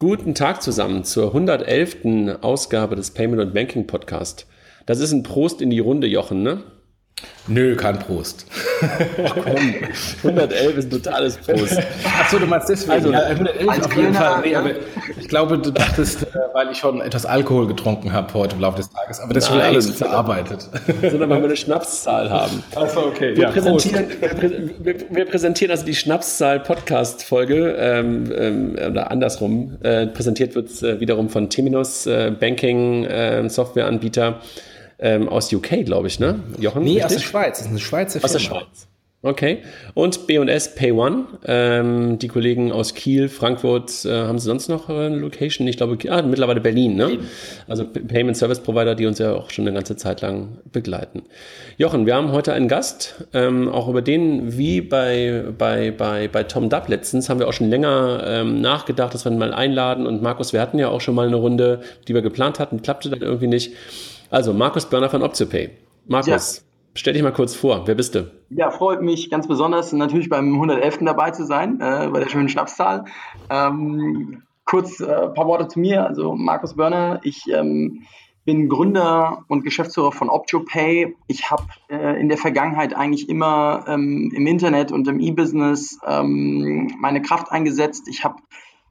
Guten Tag zusammen zur 111. Ausgabe des Payment und Banking Podcast. Das ist ein Prost in die Runde, Jochen, ne? Nö, kein Prost. Ach komm, 111 ist ein totales Prost. Achso, du meinst deswegen. Also, ja, 111 auf jeden Fall. Nee, aber ich glaube, du dachtest, äh, weil ich schon etwas Alkohol getrunken habe heute im Laufe des Tages. Aber das ist schon alles verarbeitet. Sondern weil wir eine Schnapszahl haben. Achso, okay. Wir, ja, präsentieren, wir, wir, präsentieren also die Schnapszahl-Podcast-Folge ähm, ähm, oder andersrum. Äh, präsentiert wird es äh, wiederum von Teminus, äh, Banking-Softwareanbieter. Äh, ähm, aus UK, glaube ich, ne? Jochen? Nee, richtig? aus der Schweiz. Das ist eine Schweizer Firma. Aus der Schweiz. Okay. Und B&S Pay One, ähm, die Kollegen aus Kiel, Frankfurt, äh, haben sie sonst noch eine Location? Ich glaube, ah, mittlerweile Berlin, ne? Also Payment Service Provider, die uns ja auch schon eine ganze Zeit lang begleiten. Jochen, wir haben heute einen Gast, ähm, auch über den, wie bei, bei, bei, bei Tom Dubb letztens, haben wir auch schon länger ähm, nachgedacht, dass wir ihn mal einladen. Und Markus, wir hatten ja auch schon mal eine Runde, die wir geplant hatten, klappte dann irgendwie nicht. Also, Markus Börner von OptioPay. Markus, ja. stell dich mal kurz vor. Wer bist du? Ja, freut mich ganz besonders, natürlich beim 111. dabei zu sein, äh, bei der schönen Schnapszahl. Ähm, kurz äh, ein paar Worte zu mir. Also, Markus Börner, ich ähm, bin Gründer und Geschäftsführer von OptioPay. Ich habe äh, in der Vergangenheit eigentlich immer ähm, im Internet und im E-Business ähm, meine Kraft eingesetzt. Ich habe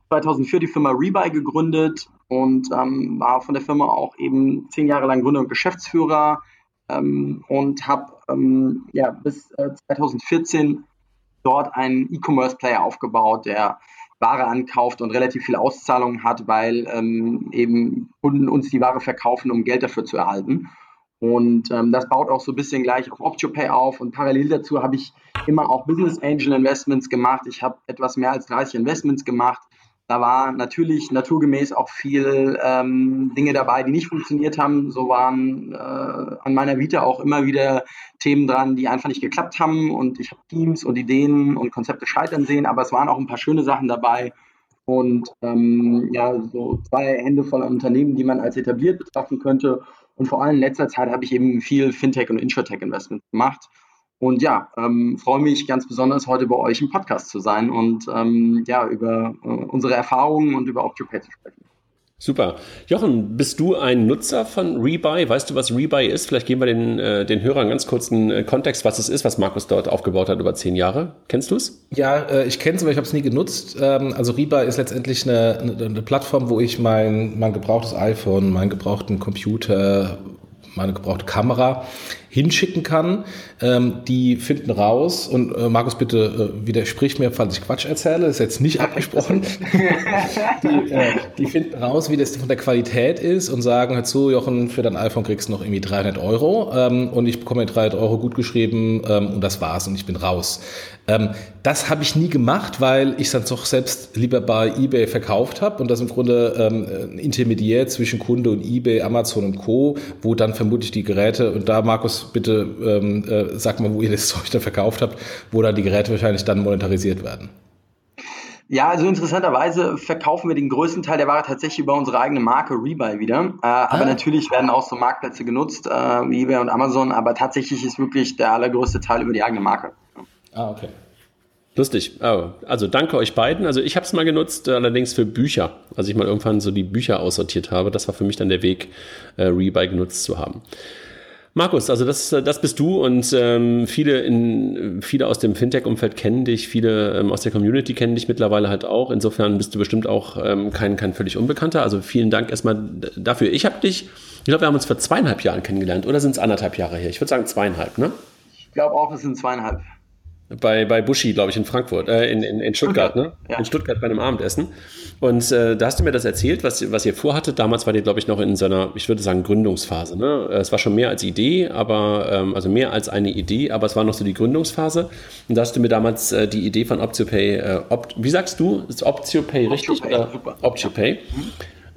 2004 die Firma Rebuy gegründet und ähm, war von der Firma auch eben zehn Jahre lang Gründer und Geschäftsführer ähm, und habe ähm, ja, bis äh, 2014 dort einen E-Commerce-Player aufgebaut, der Ware ankauft und relativ viele Auszahlungen hat, weil ähm, eben Kunden uns die Ware verkaufen, um Geld dafür zu erhalten. Und ähm, das baut auch so ein bisschen gleich auf OptioPay auf. Und parallel dazu habe ich immer auch Business Angel Investments gemacht. Ich habe etwas mehr als 30 Investments gemacht da war natürlich naturgemäß auch viel ähm, Dinge dabei, die nicht funktioniert haben. So waren äh, an meiner Vita auch immer wieder Themen dran, die einfach nicht geklappt haben. Und ich habe Teams und Ideen und Konzepte scheitern sehen, aber es waren auch ein paar schöne Sachen dabei. Und ähm, ja, so zwei Hände voll Unternehmen, die man als etabliert betrachten könnte. Und vor allem in letzter Zeit habe ich eben viel Fintech und Insurtech Investments gemacht. Und ja, ähm, freue mich ganz besonders, heute bei euch im Podcast zu sein und ähm, ja, über äh, unsere Erfahrungen und über OptioPay zu sprechen. Super. Jochen, bist du ein Nutzer von Rebuy? Weißt du, was Rebuy ist? Vielleicht geben wir den, äh, den Hörern ganz kurz einen äh, Kontext, was es ist, was Markus dort aufgebaut hat über zehn Jahre. Kennst du es? Ja, äh, ich kenne es, aber ich habe es nie genutzt. Ähm, also Rebuy ist letztendlich eine, eine, eine Plattform, wo ich mein, mein gebrauchtes iPhone, meinen gebrauchten Computer, meine gebrauchte Kamera hinschicken kann. Ähm, die finden raus und äh, Markus, bitte äh, widersprich mir, falls ich Quatsch erzähle, ist jetzt nicht abgesprochen. die, äh, die, finden raus, wie das von der Qualität ist und sagen, hör zu, Jochen, für dein iPhone kriegst du noch irgendwie 300 Euro ähm, und ich bekomme 300 Euro gut geschrieben ähm, und das war's und ich bin raus. Ähm, das habe ich nie gemacht, weil ich dann doch selbst lieber bei eBay verkauft habe und das im Grunde ähm, ein Intermediär zwischen Kunde und eBay, Amazon und Co., wo dann vermutlich die Geräte und da Markus bitte ähm, äh, sag mal, wo ihr das Zeug dann verkauft habt, wo dann die Geräte wahrscheinlich dann monetarisiert werden. Ja, also interessanterweise verkaufen wir den größten Teil der Ware tatsächlich über unsere eigene Marke Rebuy wieder. Äh, ah. Aber natürlich werden auch so Marktplätze genutzt, äh, wie eBay und Amazon, aber tatsächlich ist wirklich der allergrößte Teil über die eigene Marke. Ah, okay. Lustig. Oh, also danke euch beiden. Also ich habe es mal genutzt, allerdings für Bücher. Als ich mal irgendwann so die Bücher aussortiert habe, das war für mich dann der Weg, äh, Rebuy genutzt zu haben. Markus, also das, das bist du und ähm, viele, in, viele aus dem Fintech-Umfeld kennen dich, viele ähm, aus der Community kennen dich mittlerweile halt auch. Insofern bist du bestimmt auch ähm, kein, kein völlig Unbekannter. Also vielen Dank erstmal dafür. Ich habe dich, ich glaube, wir haben uns vor zweieinhalb Jahren kennengelernt oder sind es anderthalb Jahre her? Ich würde sagen zweieinhalb, ne? Ich glaube auch, es sind zweieinhalb bei, bei Buschi, glaube ich, in Frankfurt, äh, in, in, in Stuttgart, ne? Ja. In Stuttgart bei einem Abendessen. Und äh, da hast du mir das erzählt, was, was ihr vorhattet. Damals war ihr, glaube ich, noch in so einer, ich würde sagen, Gründungsphase. Ne? Es war schon mehr als Idee, aber ähm, also mehr als eine Idee, aber es war noch so die Gründungsphase. Und da hast du mir damals äh, die Idee von OptioPay, äh, Opt, wie sagst du? Ist OptioPay richtig? OptioPay, oder? super. OptioPay. Ja.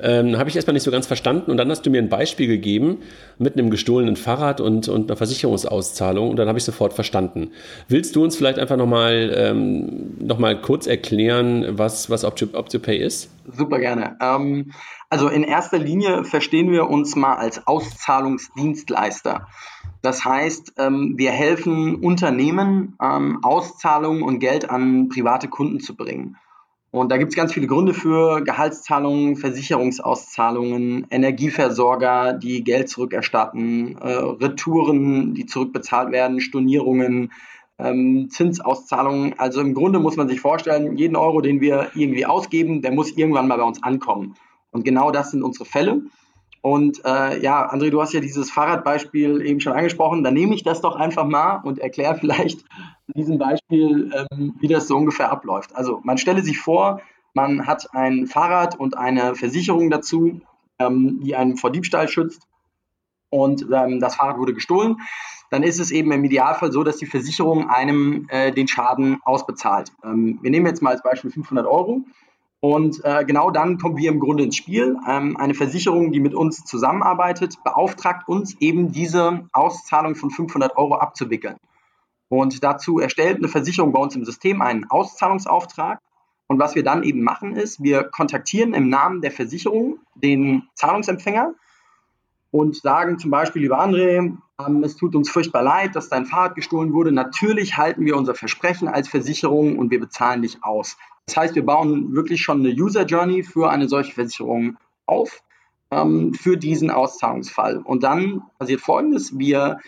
Ähm, Habe ich erstmal nicht so ganz verstanden. Und dann hast du mir ein Beispiel gegeben mit einem gestohlenen Fahrrad und, und einer Versicherungsauszahlung. Und dann habe ich sofort verstanden. Willst du uns vielleicht einfach nochmal ähm, noch kurz erklären, was, was OptioPay ist? Super gerne. Ähm, also in erster Linie verstehen wir uns mal als Auszahlungsdienstleister. Das heißt, ähm, wir helfen Unternehmen, ähm, Auszahlungen und Geld an private Kunden zu bringen. Und da gibt es ganz viele Gründe für Gehaltszahlungen, Versicherungsauszahlungen, Energieversorger, die Geld zurückerstatten, äh, Retouren, die zurückbezahlt werden, Stornierungen, ähm, Zinsauszahlungen. Also im Grunde muss man sich vorstellen, jeden Euro, den wir irgendwie ausgeben, der muss irgendwann mal bei uns ankommen. Und genau das sind unsere Fälle. Und äh, ja, André, du hast ja dieses Fahrradbeispiel eben schon angesprochen. Dann nehme ich das doch einfach mal und erkläre vielleicht diesem Beispiel, ähm, wie das so ungefähr abläuft. Also man stelle sich vor, man hat ein Fahrrad und eine Versicherung dazu, ähm, die einen vor Diebstahl schützt. Und ähm, das Fahrrad wurde gestohlen. Dann ist es eben im Idealfall so, dass die Versicherung einem äh, den Schaden ausbezahlt. Ähm, wir nehmen jetzt mal als Beispiel 500 Euro. Und äh, genau dann kommen wir im Grunde ins Spiel. Ähm, eine Versicherung, die mit uns zusammenarbeitet, beauftragt uns eben diese Auszahlung von 500 Euro abzuwickeln. Und dazu erstellt eine Versicherung bei uns im System einen Auszahlungsauftrag. Und was wir dann eben machen ist, wir kontaktieren im Namen der Versicherung den Zahlungsempfänger und sagen zum Beispiel, lieber André, ähm, es tut uns furchtbar leid, dass dein Fahrrad gestohlen wurde. Natürlich halten wir unser Versprechen als Versicherung und wir bezahlen dich aus. Das heißt, wir bauen wirklich schon eine User Journey für eine solche Versicherung auf, ähm, für diesen Auszahlungsfall. Und dann passiert Folgendes. Wir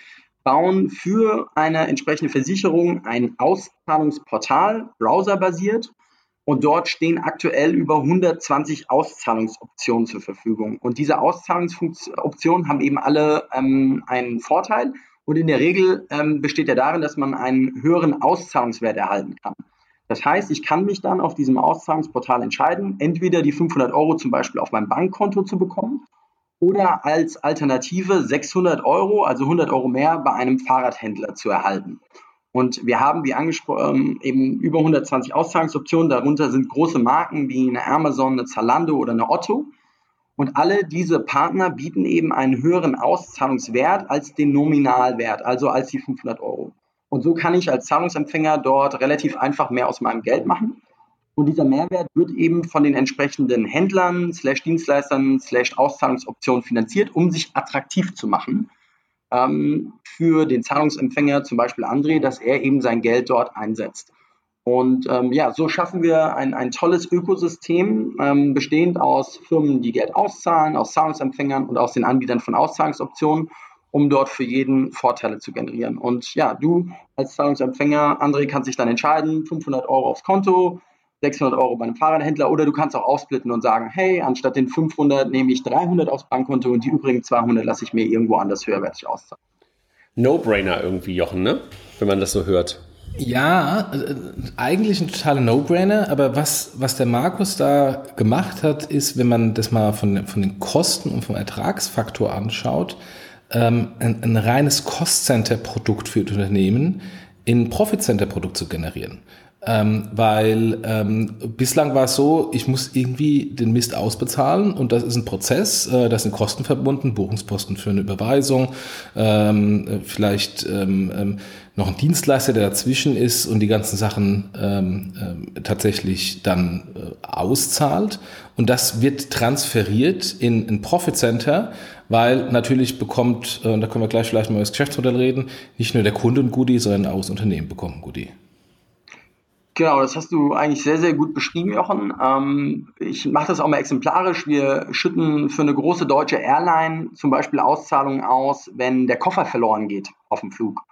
bauen für eine entsprechende Versicherung ein Auszahlungsportal, browserbasiert. Und dort stehen aktuell über 120 Auszahlungsoptionen zur Verfügung. Und diese Auszahlungsoptionen haben eben alle ähm, einen Vorteil. Und in der Regel ähm, besteht er darin, dass man einen höheren Auszahlungswert erhalten kann. Das heißt, ich kann mich dann auf diesem Auszahlungsportal entscheiden, entweder die 500 Euro zum Beispiel auf mein Bankkonto zu bekommen oder als Alternative 600 Euro, also 100 Euro mehr, bei einem Fahrradhändler zu erhalten. Und wir haben, wie angesprochen, eben über 120 Auszahlungsoptionen. Darunter sind große Marken wie eine Amazon, eine Zalando oder eine Otto. Und alle diese Partner bieten eben einen höheren Auszahlungswert als den Nominalwert, also als die 500 Euro. Und so kann ich als Zahlungsempfänger dort relativ einfach mehr aus meinem Geld machen. Und dieser Mehrwert wird eben von den entsprechenden Händlern, slash Dienstleistern, slash Auszahlungsoptionen finanziert, um sich attraktiv zu machen ähm, für den Zahlungsempfänger, zum Beispiel André, dass er eben sein Geld dort einsetzt. Und ähm, ja, so schaffen wir ein, ein tolles Ökosystem, ähm, bestehend aus Firmen, die Geld auszahlen, aus Zahlungsempfängern und aus den Anbietern von Auszahlungsoptionen um dort für jeden Vorteile zu generieren. Und ja, du als Zahlungsempfänger, André, kannst dich dann entscheiden, 500 Euro aufs Konto, 600 Euro bei einem Fahrradhändler oder du kannst auch aufsplitten und sagen, hey, anstatt den 500 nehme ich 300 aufs Bankkonto und die übrigen 200 lasse ich mir irgendwo anders höherwertig auszahlen. No-Brainer irgendwie, Jochen, ne? Wenn man das so hört. Ja, äh, eigentlich ein totaler No-Brainer, aber was, was der Markus da gemacht hat, ist, wenn man das mal von, von den Kosten und vom Ertragsfaktor anschaut, ähm, ein, ein reines Cost-Center-Produkt für das Unternehmen in ein Profit-Center-Produkt zu generieren. Ähm, weil ähm, bislang war es so, ich muss irgendwie den Mist ausbezahlen und das ist ein Prozess, äh, da sind Kosten verbunden, Buchungsposten für eine Überweisung, ähm, vielleicht ähm, ähm, noch ein Dienstleister, der dazwischen ist und die ganzen Sachen ähm, ähm, tatsächlich dann äh, auszahlt. Und das wird transferiert in ein Profit Center, weil natürlich bekommt, äh, und da können wir gleich vielleicht mal über das Geschäftsmodell reden, nicht nur der Kunde ein Goodie, sondern auch das Unternehmen bekommt ein Goodie. Genau, das hast du eigentlich sehr, sehr gut beschrieben, Jochen. Ähm, ich mache das auch mal exemplarisch. Wir schütten für eine große deutsche Airline zum Beispiel Auszahlungen aus, wenn der Koffer verloren geht auf dem Flug.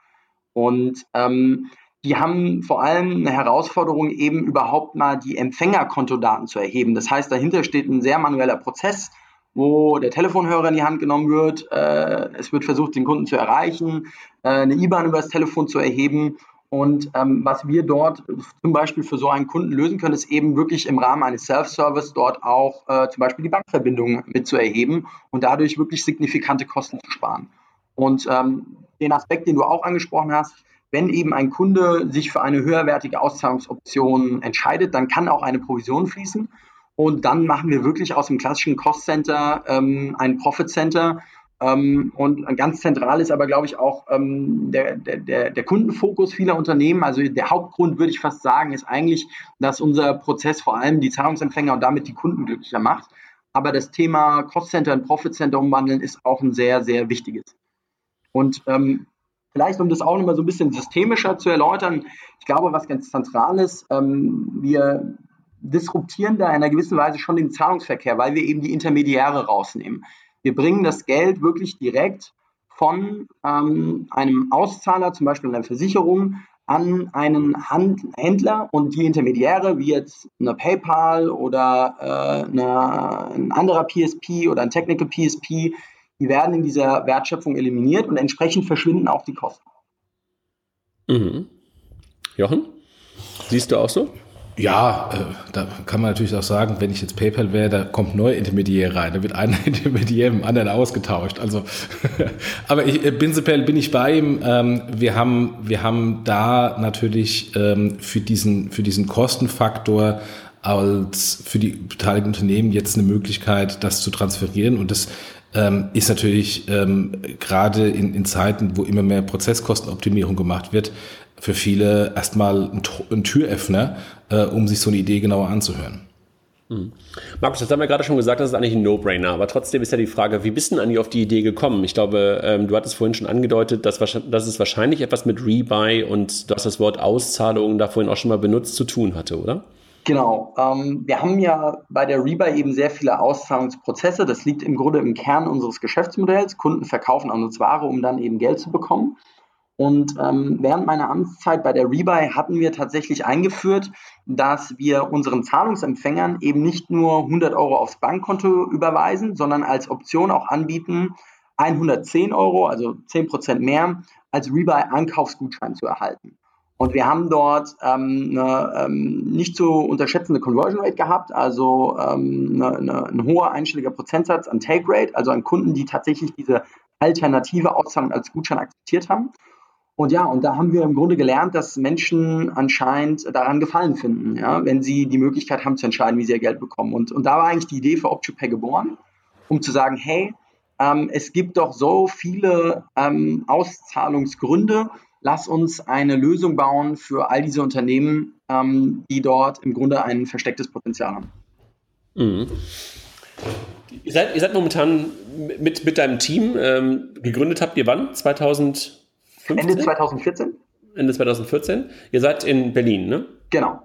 Und ähm, die haben vor allem eine Herausforderung, eben überhaupt mal die Empfängerkontodaten zu erheben. Das heißt, dahinter steht ein sehr manueller Prozess, wo der Telefonhörer in die Hand genommen wird. Äh, es wird versucht, den Kunden zu erreichen, äh, eine IBAN über das Telefon zu erheben. Und ähm, was wir dort zum Beispiel für so einen Kunden lösen können, ist eben wirklich im Rahmen eines Self-Service dort auch äh, zum Beispiel die Bankverbindung mit zu erheben und dadurch wirklich signifikante Kosten zu sparen. Und ähm, den Aspekt, den du auch angesprochen hast, wenn eben ein Kunde sich für eine höherwertige Auszahlungsoption entscheidet, dann kann auch eine Provision fließen. Und dann machen wir wirklich aus dem klassischen Cost Center ähm, ein Profit Center. Ähm, und ganz zentral ist aber, glaube ich, auch ähm, der, der, der Kundenfokus vieler Unternehmen. Also der Hauptgrund, würde ich fast sagen, ist eigentlich, dass unser Prozess vor allem die Zahlungsempfänger und damit die Kunden glücklicher macht. Aber das Thema Cost Center in Profit Center umwandeln ist auch ein sehr, sehr wichtiges. Und ähm, vielleicht, um das auch nochmal so ein bisschen systemischer zu erläutern, ich glaube, was ganz zentral ist, ähm, wir disruptieren da in einer gewissen Weise schon den Zahlungsverkehr, weil wir eben die Intermediäre rausnehmen. Wir bringen das Geld wirklich direkt von ähm, einem Auszahler, zum Beispiel einer Versicherung, an einen Hand Händler und die Intermediäre, wie jetzt eine PayPal oder äh, eine, ein anderer PSP oder ein Technical PSP, die werden in dieser Wertschöpfung eliminiert und entsprechend verschwinden auch die Kosten. Mhm. Jochen, siehst du auch so? Ja, äh, da kann man natürlich auch sagen, wenn ich jetzt PayPal wäre, da kommt neue Intermediär rein, da wird ein Intermediär im anderen ausgetauscht. Also, aber ich, äh, prinzipiell bin ich bei ihm. Ähm, wir haben, wir haben da natürlich ähm, für diesen, für diesen Kostenfaktor als für die beteiligten Unternehmen jetzt eine Möglichkeit, das zu transferieren und das ähm, ist natürlich ähm, gerade in, in Zeiten, wo immer mehr Prozesskostenoptimierung gemacht wird, für viele erstmal ein, ein Türöffner, äh, um sich so eine Idee genauer anzuhören. Hm. Markus, das haben wir gerade schon gesagt, das ist eigentlich ein No-Brainer. Aber trotzdem ist ja die Frage, wie bist du denn eigentlich auf die Idee gekommen? Ich glaube, ähm, du hattest vorhin schon angedeutet, dass, dass es wahrscheinlich etwas mit Rebuy und du hast das Wort Auszahlungen da vorhin auch schon mal benutzt zu tun hatte, oder? Genau. Ähm, wir haben ja bei der Rebuy eben sehr viele Auszahlungsprozesse. Das liegt im Grunde im Kern unseres Geschäftsmodells. Kunden verkaufen an uns Ware, um dann eben Geld zu bekommen. Und ähm, während meiner Amtszeit bei der Rebuy hatten wir tatsächlich eingeführt, dass wir unseren Zahlungsempfängern eben nicht nur 100 Euro aufs Bankkonto überweisen, sondern als Option auch anbieten, 110 Euro, also 10 Prozent mehr, als Rebuy-Einkaufsgutschein zu erhalten. Und wir haben dort ähm, eine ähm, nicht zu unterschätzende Conversion Rate gehabt, also ähm, eine, eine, ein hoher einstelliger Prozentsatz an Take Rate, also an Kunden, die tatsächlich diese alternative Auszahlung als Gutschein akzeptiert haben. Und ja, und da haben wir im Grunde gelernt, dass Menschen anscheinend daran Gefallen finden, ja, wenn sie die Möglichkeit haben zu entscheiden, wie sie ihr Geld bekommen. Und, und da war eigentlich die Idee für OptuPay geboren, um zu sagen, hey, ähm, es gibt doch so viele ähm, Auszahlungsgründe, lass uns eine Lösung bauen für all diese Unternehmen, ähm, die dort im Grunde ein verstecktes Potenzial haben. Mhm. Ihr seid, ihr seid momentan mit, mit deinem Team ähm, gegründet habt ihr wann? 2000 Ende 2014. Ende 2014. Ihr seid in Berlin, ne? Genau.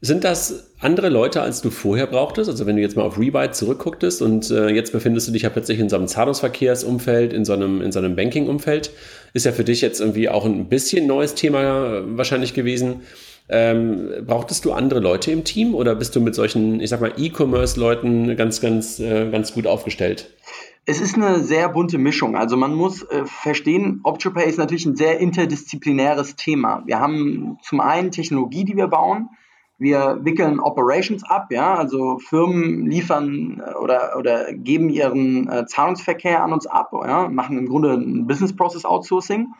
Sind das andere Leute, als du vorher brauchtest? Also wenn du jetzt mal auf Rebyte zurückgucktest und äh, jetzt befindest du dich ja plötzlich in so einem Zahlungsverkehrsumfeld, in so einem, in so einem Banking-Umfeld, ist ja für dich jetzt irgendwie auch ein bisschen neues Thema äh, wahrscheinlich gewesen. Ähm, brauchtest du andere Leute im Team oder bist du mit solchen, ich sag mal, E-Commerce-Leuten ganz, ganz, äh, ganz gut aufgestellt? Es ist eine sehr bunte Mischung. Also man muss äh, verstehen, OptioPay ist natürlich ein sehr interdisziplinäres Thema. Wir haben zum einen Technologie, die wir bauen. Wir wickeln Operations ab, ja, also Firmen liefern äh, oder, oder geben ihren äh, Zahlungsverkehr an uns ab, ja, machen im Grunde ein Business Process Outsourcing.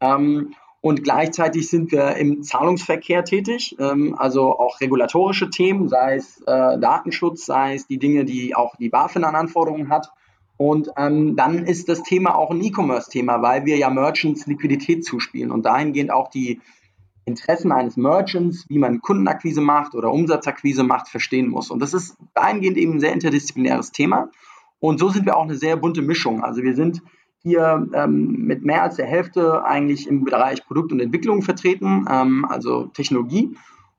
Ähm, und gleichzeitig sind wir im Zahlungsverkehr tätig, ähm, also auch regulatorische Themen, sei es äh, Datenschutz, sei es die Dinge, die auch die BaFin an Anforderungen hat. Und ähm, dann ist das Thema auch ein E-Commerce-Thema, weil wir ja Merchants Liquidität zuspielen und dahingehend auch die Interessen eines Merchants, wie man Kundenakquise macht oder Umsatzakquise macht, verstehen muss. Und das ist dahingehend eben ein sehr interdisziplinäres Thema. Und so sind wir auch eine sehr bunte Mischung. Also wir sind hier ähm, mit mehr als der Hälfte eigentlich im Bereich Produkt und Entwicklung vertreten, ähm, also Technologie.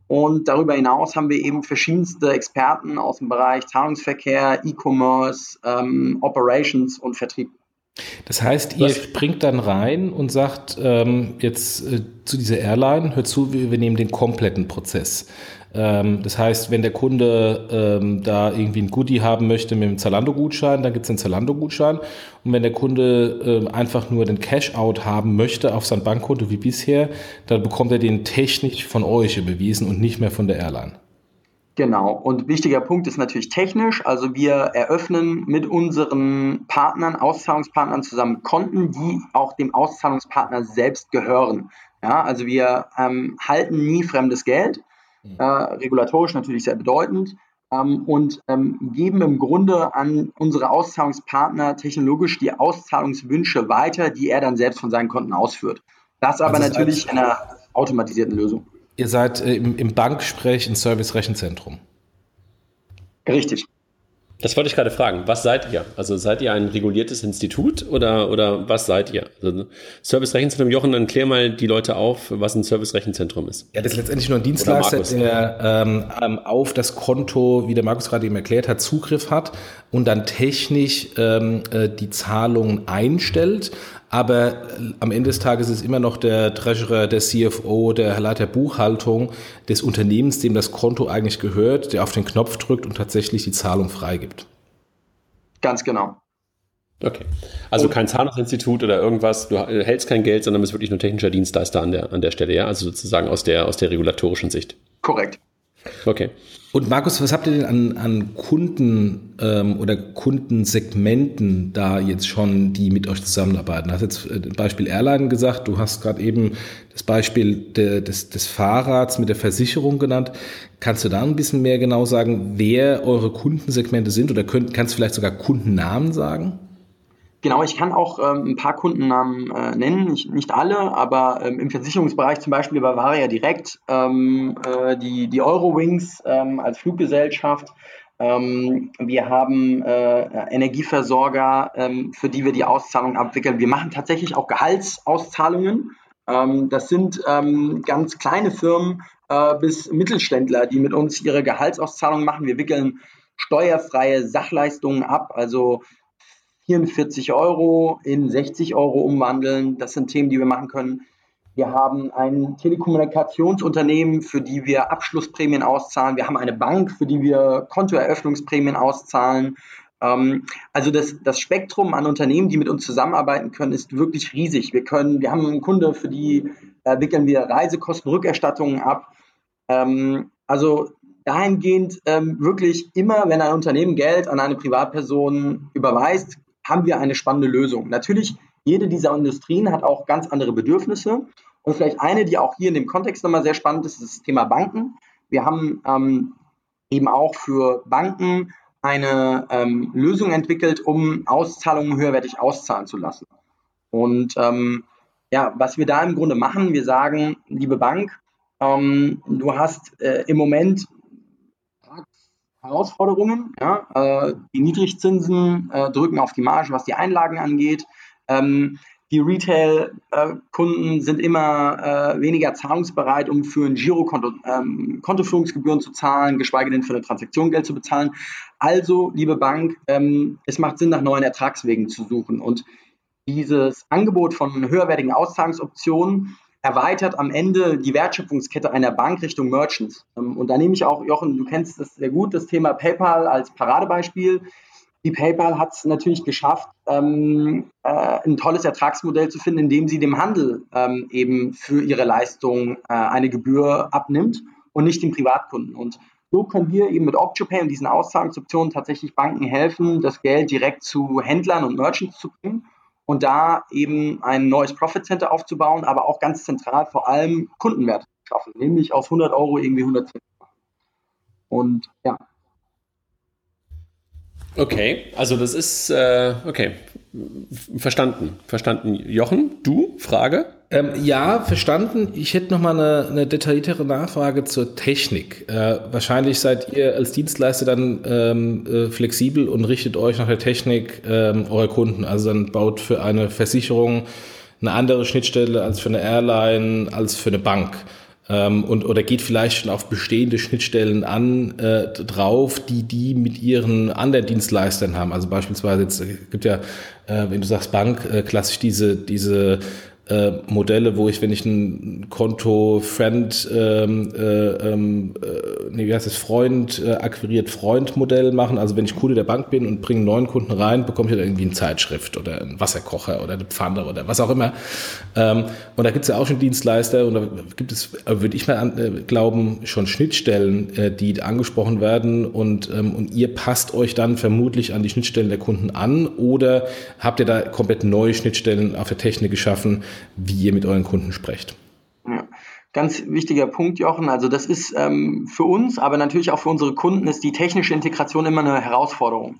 Und darüber hinaus haben wir eben verschiedenste Experten aus dem Bereich Zahlungsverkehr, E-Commerce, ähm, Operations und Vertrieb. Das heißt, ihr springt dann rein und sagt ähm, jetzt äh, zu dieser Airline, hört zu, wir übernehmen den kompletten Prozess. Ähm, das heißt, wenn der Kunde ähm, da irgendwie ein Goodie haben möchte mit dem Zalando-Gutschein, dann gibt es einen Zalando-Gutschein. Und wenn der Kunde äh, einfach nur den Cash-out haben möchte auf sein Bankkonto wie bisher, dann bekommt er den technisch von euch überwiesen und nicht mehr von der Airline. Genau. Und wichtiger Punkt ist natürlich technisch. Also wir eröffnen mit unseren Partnern, Auszahlungspartnern zusammen Konten, die auch dem Auszahlungspartner selbst gehören. Ja, also wir ähm, halten nie fremdes Geld, mhm. äh, regulatorisch natürlich sehr bedeutend, und ähm, geben im Grunde an unsere Auszahlungspartner technologisch die Auszahlungswünsche weiter, die er dann selbst von seinen Konten ausführt. Das aber also natürlich in einer automatisierten Lösung. Ihr seid äh, im, im Banksprech ein Service-Rechenzentrum. Richtig. Das wollte ich gerade fragen. Was seid ihr? Also seid ihr ein reguliertes Institut oder, oder was seid ihr? Also Service-Rechenzentrum, Jochen, dann klär mal die Leute auf, was ein Service-Rechenzentrum ist. Ja, das ist letztendlich nur ein Dienstleister, der ähm, ähm, auf das Konto, wie der Markus gerade eben erklärt hat, Zugriff hat und dann technisch ähm, äh, die Zahlungen einstellt. Aber äh, am Ende des Tages ist es immer noch der Treasurer, der CFO, der Leiter Buchhaltung des Unternehmens, dem das Konto eigentlich gehört, der auf den Knopf drückt und tatsächlich die Zahlung freigibt. Ganz genau. Okay. Also kein Zahlungsinstitut oder irgendwas, du hältst kein Geld, sondern bist wirklich nur technischer Dienstleister an der, an der Stelle, ja? Also sozusagen aus der, aus der regulatorischen Sicht. Korrekt. Okay. Und Markus, was habt ihr denn an, an Kunden ähm, oder Kundensegmenten da jetzt schon, die mit euch zusammenarbeiten? Du hast jetzt äh, Beispiel Airline gesagt, du hast gerade eben das Beispiel de, des, des Fahrrads mit der Versicherung genannt. Kannst du da ein bisschen mehr genau sagen, wer eure Kundensegmente sind oder könnt, kannst du vielleicht sogar Kundennamen sagen? Genau, ich kann auch ähm, ein paar Kundennamen äh, nennen, nicht, nicht alle, aber ähm, im Versicherungsbereich zum Beispiel Bavaria Direkt, ähm, äh, die, die Eurowings ähm, als Fluggesellschaft. Ähm, wir haben äh, Energieversorger, ähm, für die wir die Auszahlung abwickeln. Wir machen tatsächlich auch Gehaltsauszahlungen. das sind ganz kleine Firmen äh, bis Mittelständler, die mit uns ihre Gehaltsauszahlungen machen. Wir wickeln steuerfreie Sachleistungen ab, also 44 Euro in 60 Euro umwandeln. Das sind Themen, die wir machen können. Wir haben ein Telekommunikationsunternehmen, für die wir Abschlussprämien auszahlen. Wir haben eine Bank, für die wir Kontoeröffnungsprämien auszahlen. Ähm, also das, das Spektrum an Unternehmen, die mit uns zusammenarbeiten können, ist wirklich riesig. Wir können, wir haben einen Kunde, für die äh, wickeln wir Reisekostenrückerstattungen ab. Ähm, also dahingehend ähm, wirklich immer, wenn ein Unternehmen Geld an eine Privatperson überweist, haben wir eine spannende Lösung. Natürlich, jede dieser Industrien hat auch ganz andere Bedürfnisse. Und vielleicht eine, die auch hier in dem Kontext nochmal sehr spannend ist, ist das Thema Banken. Wir haben ähm, eben auch für Banken eine ähm, Lösung entwickelt, um Auszahlungen höherwertig auszahlen zu lassen. Und ähm, ja, was wir da im Grunde machen, wir sagen, liebe Bank, ähm, du hast äh, im Moment Herausforderungen. Ja? Äh, die Niedrigzinsen äh, drücken auf die Marge, was die Einlagen angeht. Ähm, die Retail-Kunden sind immer äh, weniger zahlungsbereit, um für ein Girokonto ähm, Kontoführungsgebühren zu zahlen, geschweige denn für eine Transaktion Geld zu bezahlen. Also, liebe Bank, ähm, es macht Sinn, nach neuen Ertragswegen zu suchen. Und dieses Angebot von höherwertigen Auszahlungsoptionen erweitert am Ende die Wertschöpfungskette einer Bank Richtung Merchants. Ähm, und da nehme ich auch, Jochen, du kennst das sehr gut, das Thema PayPal als Paradebeispiel. Die PayPal hat es natürlich geschafft, ähm, äh, ein tolles Ertragsmodell zu finden, indem sie dem Handel ähm, eben für ihre Leistung äh, eine Gebühr abnimmt und nicht dem Privatkunden. Und so können wir eben mit OptioPay und diesen Auszahlungsoptionen tatsächlich Banken helfen, das Geld direkt zu Händlern und Merchants zu bringen und da eben ein neues Profit Center aufzubauen, aber auch ganz zentral vor allem Kundenwert zu schaffen, nämlich aus 100 Euro irgendwie 110. Und ja. Okay, also das ist, äh, okay, verstanden, verstanden. Jochen, du, Frage? Ähm, ja, verstanden. Ich hätte noch mal eine, eine detailliertere Nachfrage zur Technik. Äh, wahrscheinlich seid ihr als Dienstleister dann ähm, äh, flexibel und richtet euch nach der Technik ähm, eurer Kunden. Also dann baut für eine Versicherung eine andere Schnittstelle als für eine Airline, als für eine Bank. Ähm, und oder geht vielleicht schon auf bestehende Schnittstellen an äh, drauf, die die mit ihren anderen Dienstleistern haben. Also beispielsweise jetzt äh, gibt ja, äh, wenn du sagst Bank, äh, klassisch diese diese äh, Modelle, wo ich, wenn ich ein Konto Friend, ähm, äh, ähm, äh, nee, wie heißt es, Freund, äh, akquiriert Freund-Modell machen. Also wenn ich Kunde der Bank bin und bringe neuen Kunden rein, bekomme ich dann irgendwie eine Zeitschrift oder einen Wasserkocher oder eine Pfanne oder was auch immer. Ähm, und da gibt es ja auch schon Dienstleister und da gibt es, würde ich mal an, äh, glauben, schon Schnittstellen, äh, die angesprochen werden und, ähm, und ihr passt euch dann vermutlich an die Schnittstellen der Kunden an oder habt ihr da komplett neue Schnittstellen auf der Technik geschaffen, wie ihr mit euren Kunden sprecht. Ja. Ganz wichtiger Punkt, Jochen. Also das ist ähm, für uns, aber natürlich auch für unsere Kunden ist die technische Integration immer eine Herausforderung.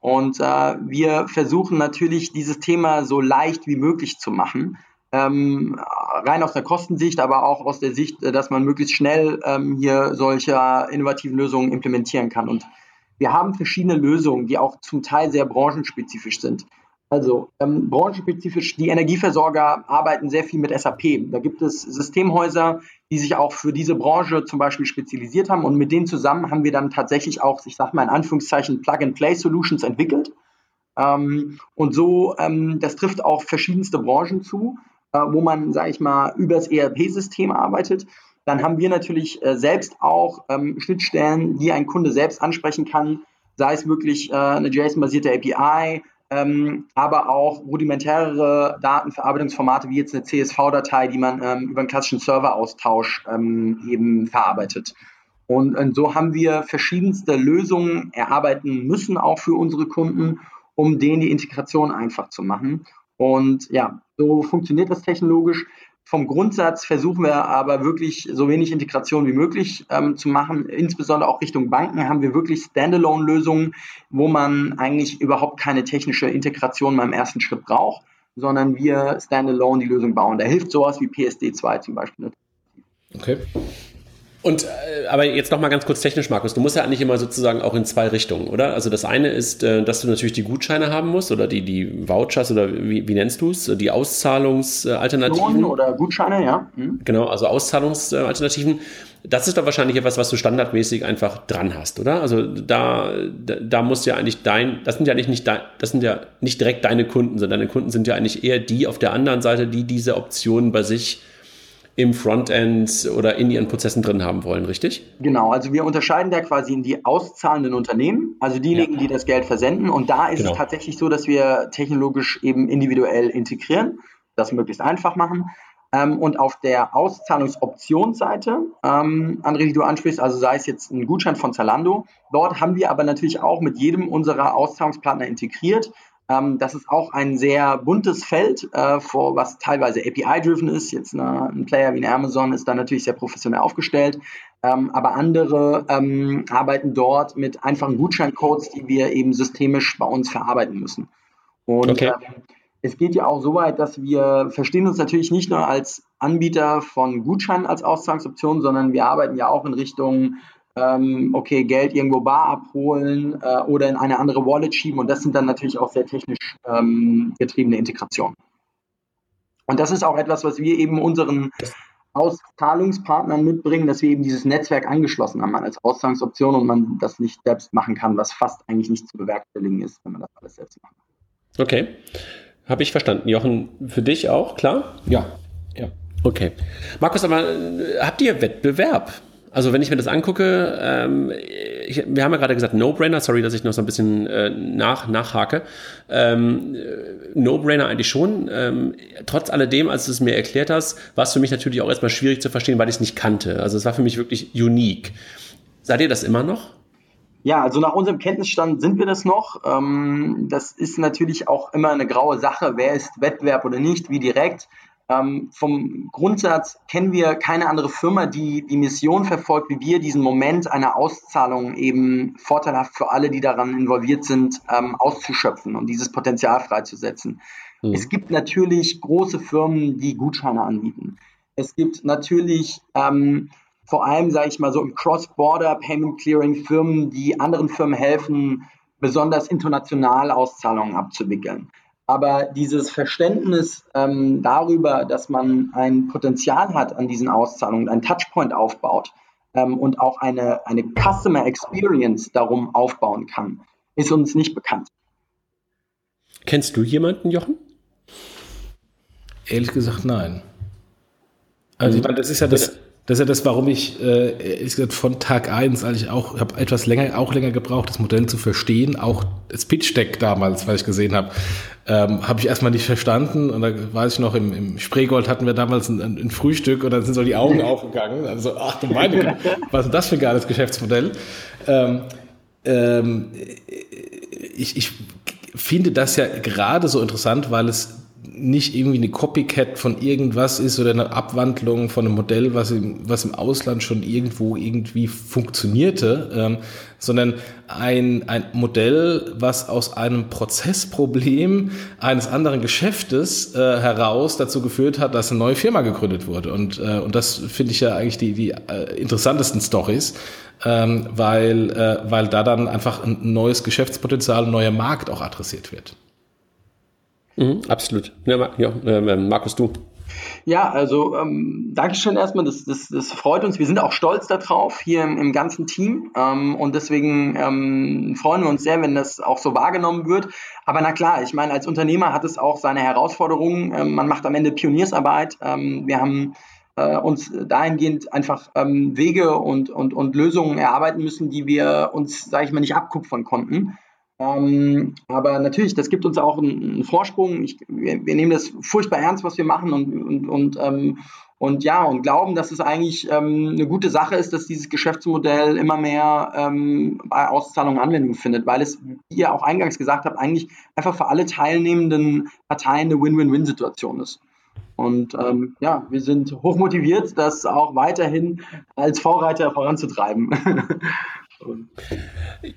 Und äh, wir versuchen natürlich dieses Thema so leicht wie möglich zu machen. Ähm, rein aus der Kostensicht, aber auch aus der Sicht, äh, dass man möglichst schnell ähm, hier solche innovativen Lösungen implementieren kann. Und Wir haben verschiedene Lösungen, die auch zum Teil sehr branchenspezifisch sind. Also ähm, branchenspezifisch, die Energieversorger arbeiten sehr viel mit SAP. Da gibt es Systemhäuser, die sich auch für diese Branche zum Beispiel spezialisiert haben. Und mit denen zusammen haben wir dann tatsächlich auch, ich sage mal in Anführungszeichen, Plug-and-Play-Solutions entwickelt. Ähm, und so, ähm, das trifft auch verschiedenste Branchen zu, äh, wo man, sage ich mal, übers ERP-System arbeitet. Dann haben wir natürlich äh, selbst auch ähm, Schnittstellen, die ein Kunde selbst ansprechen kann, sei es wirklich äh, eine JSON-basierte API, ähm, aber auch rudimentärere Datenverarbeitungsformate wie jetzt eine CSV-Datei, die man ähm, über einen klassischen Serveraustausch ähm, eben verarbeitet. Und, und, so haben wir verschiedenste Lösungen erarbeiten müssen, auch für unsere Kunden, um denen die Integration einfach zu machen. Und ja, so funktioniert das technologisch. Vom Grundsatz versuchen wir aber wirklich so wenig Integration wie möglich ähm, zu machen. Insbesondere auch Richtung Banken haben wir wirklich Standalone-Lösungen, wo man eigentlich überhaupt keine technische Integration mal im ersten Schritt braucht, sondern wir Standalone die Lösung bauen. Da hilft sowas wie PSD2 zum Beispiel. Okay. Und äh, aber jetzt noch mal ganz kurz technisch, Markus. Du musst ja eigentlich immer sozusagen auch in zwei Richtungen, oder? Also das eine ist, äh, dass du natürlich die Gutscheine haben musst oder die, die Vouchers oder wie, wie nennst du es? Die Auszahlungsalternativen. Oder Gutscheine, ja. Mhm. Genau, also Auszahlungsalternativen. Das ist doch wahrscheinlich etwas, was du standardmäßig einfach dran hast, oder? Also da, da, da musst ja eigentlich dein, das sind ja nicht, nicht dein, das sind ja nicht direkt deine Kunden, sondern deine Kunden sind ja eigentlich eher die auf der anderen Seite, die diese Optionen bei sich im Frontend oder in ihren Prozessen drin haben wollen, richtig? Genau, also wir unterscheiden da quasi in die auszahlenden Unternehmen, also diejenigen, ja. die das Geld versenden. Und da ist genau. es tatsächlich so, dass wir technologisch eben individuell integrieren, das möglichst einfach machen. Ähm, und auf der Auszahlungsoptionsseite, ähm, André, die du ansprichst, also sei es jetzt ein Gutschein von Zalando, dort haben wir aber natürlich auch mit jedem unserer Auszahlungspartner integriert ähm, das ist auch ein sehr buntes Feld, äh, vor, was teilweise API-driven ist. Jetzt eine, ein Player wie eine Amazon ist da natürlich sehr professionell aufgestellt. Ähm, aber andere ähm, arbeiten dort mit einfachen Gutscheincodes, die wir eben systemisch bei uns verarbeiten müssen. Und okay. ähm, es geht ja auch so weit, dass wir verstehen uns natürlich nicht nur als Anbieter von Gutscheinen als Auszahlungsoption, sondern wir arbeiten ja auch in Richtung ähm, okay, Geld irgendwo bar abholen äh, oder in eine andere Wallet schieben. Und das sind dann natürlich auch sehr technisch ähm, getriebene Integrationen. Und das ist auch etwas, was wir eben unseren Auszahlungspartnern mitbringen, dass wir eben dieses Netzwerk angeschlossen haben als Auszahlungsoption und man das nicht selbst machen kann, was fast eigentlich nicht zu bewerkstelligen ist, wenn man das alles selbst macht. Okay, habe ich verstanden. Jochen, für dich auch, klar? Ja, ja. Okay. Markus, aber habt ihr Wettbewerb? Also wenn ich mir das angucke, ähm, ich, wir haben ja gerade gesagt No-Brainer, sorry, dass ich noch so ein bisschen äh, nach, nachhake. Ähm, No-Brainer eigentlich schon. Ähm, trotz alledem, als du es mir erklärt hast, war es für mich natürlich auch erstmal schwierig zu verstehen, weil ich es nicht kannte. Also es war für mich wirklich unique. Seid ihr das immer noch? Ja, also nach unserem Kenntnisstand sind wir das noch. Ähm, das ist natürlich auch immer eine graue Sache, wer ist Wettbewerb oder nicht, wie direkt. Ähm, vom Grundsatz kennen wir keine andere Firma, die die Mission verfolgt, wie wir diesen Moment einer Auszahlung eben vorteilhaft für alle, die daran involviert sind, ähm, auszuschöpfen und dieses Potenzial freizusetzen. Mhm. Es gibt natürlich große Firmen, die Gutscheine anbieten. Es gibt natürlich ähm, vor allem, sage ich mal so, im Cross-Border Payment Clearing Firmen, die anderen Firmen helfen, besonders international Auszahlungen abzuwickeln. Aber dieses Verständnis ähm, darüber, dass man ein Potenzial hat an diesen Auszahlungen, einen Touchpoint aufbaut ähm, und auch eine, eine Customer Experience darum aufbauen kann, ist uns nicht bekannt. Kennst du jemanden, Jochen? Ehrlich gesagt, nein. Also, ich meine, das ist ja das, das ist ja das, warum ich äh, gesagt, von Tag 1, als ich auch, habe etwas länger, auch länger gebraucht, das Modell zu verstehen, auch das Pitch Deck damals, was ich gesehen habe, ähm, habe ich erstmal nicht verstanden. Und da weiß ich noch, im, im Spreegold hatten wir damals ein, ein Frühstück und dann sind so die Augen aufgegangen. Also, ach du meine, was ist das für ein geiles Geschäftsmodell? Ähm, ähm, ich, ich finde das ja gerade so interessant, weil es nicht irgendwie eine Copycat von irgendwas ist oder eine Abwandlung von einem Modell, was im, was im Ausland schon irgendwo irgendwie funktionierte, ähm, sondern ein, ein Modell, was aus einem Prozessproblem eines anderen Geschäftes äh, heraus dazu geführt hat, dass eine neue Firma gegründet wurde. Und, äh, und das finde ich ja eigentlich die, die äh, interessantesten Stories, ähm, weil, äh, weil da dann einfach ein neues Geschäftspotenzial, ein neuer Markt auch adressiert wird. Mhm, absolut. Ja, ja, äh, Markus, du. Ja, also ähm, Dankeschön erstmal, das, das, das freut uns. Wir sind auch stolz darauf hier im, im ganzen Team ähm, und deswegen ähm, freuen wir uns sehr, wenn das auch so wahrgenommen wird. Aber na klar, ich meine, als Unternehmer hat es auch seine Herausforderungen. Ähm, man macht am Ende Pioniersarbeit. Ähm, wir haben äh, uns dahingehend einfach ähm, Wege und, und, und Lösungen erarbeiten müssen, die wir uns, sage ich mal, nicht abkupfern konnten. Ähm, aber natürlich, das gibt uns auch einen, einen Vorsprung. Ich, wir, wir, nehmen das furchtbar ernst, was wir machen und, und, und, ähm, und ja, und glauben, dass es eigentlich ähm, eine gute Sache ist, dass dieses Geschäftsmodell immer mehr ähm, bei Auszahlungen Anwendung findet, weil es, wie ihr auch eingangs gesagt habt, eigentlich einfach für alle teilnehmenden Parteien eine Win-Win-Win-Situation ist. Und ähm, ja, wir sind hochmotiviert, das auch weiterhin als Vorreiter voranzutreiben.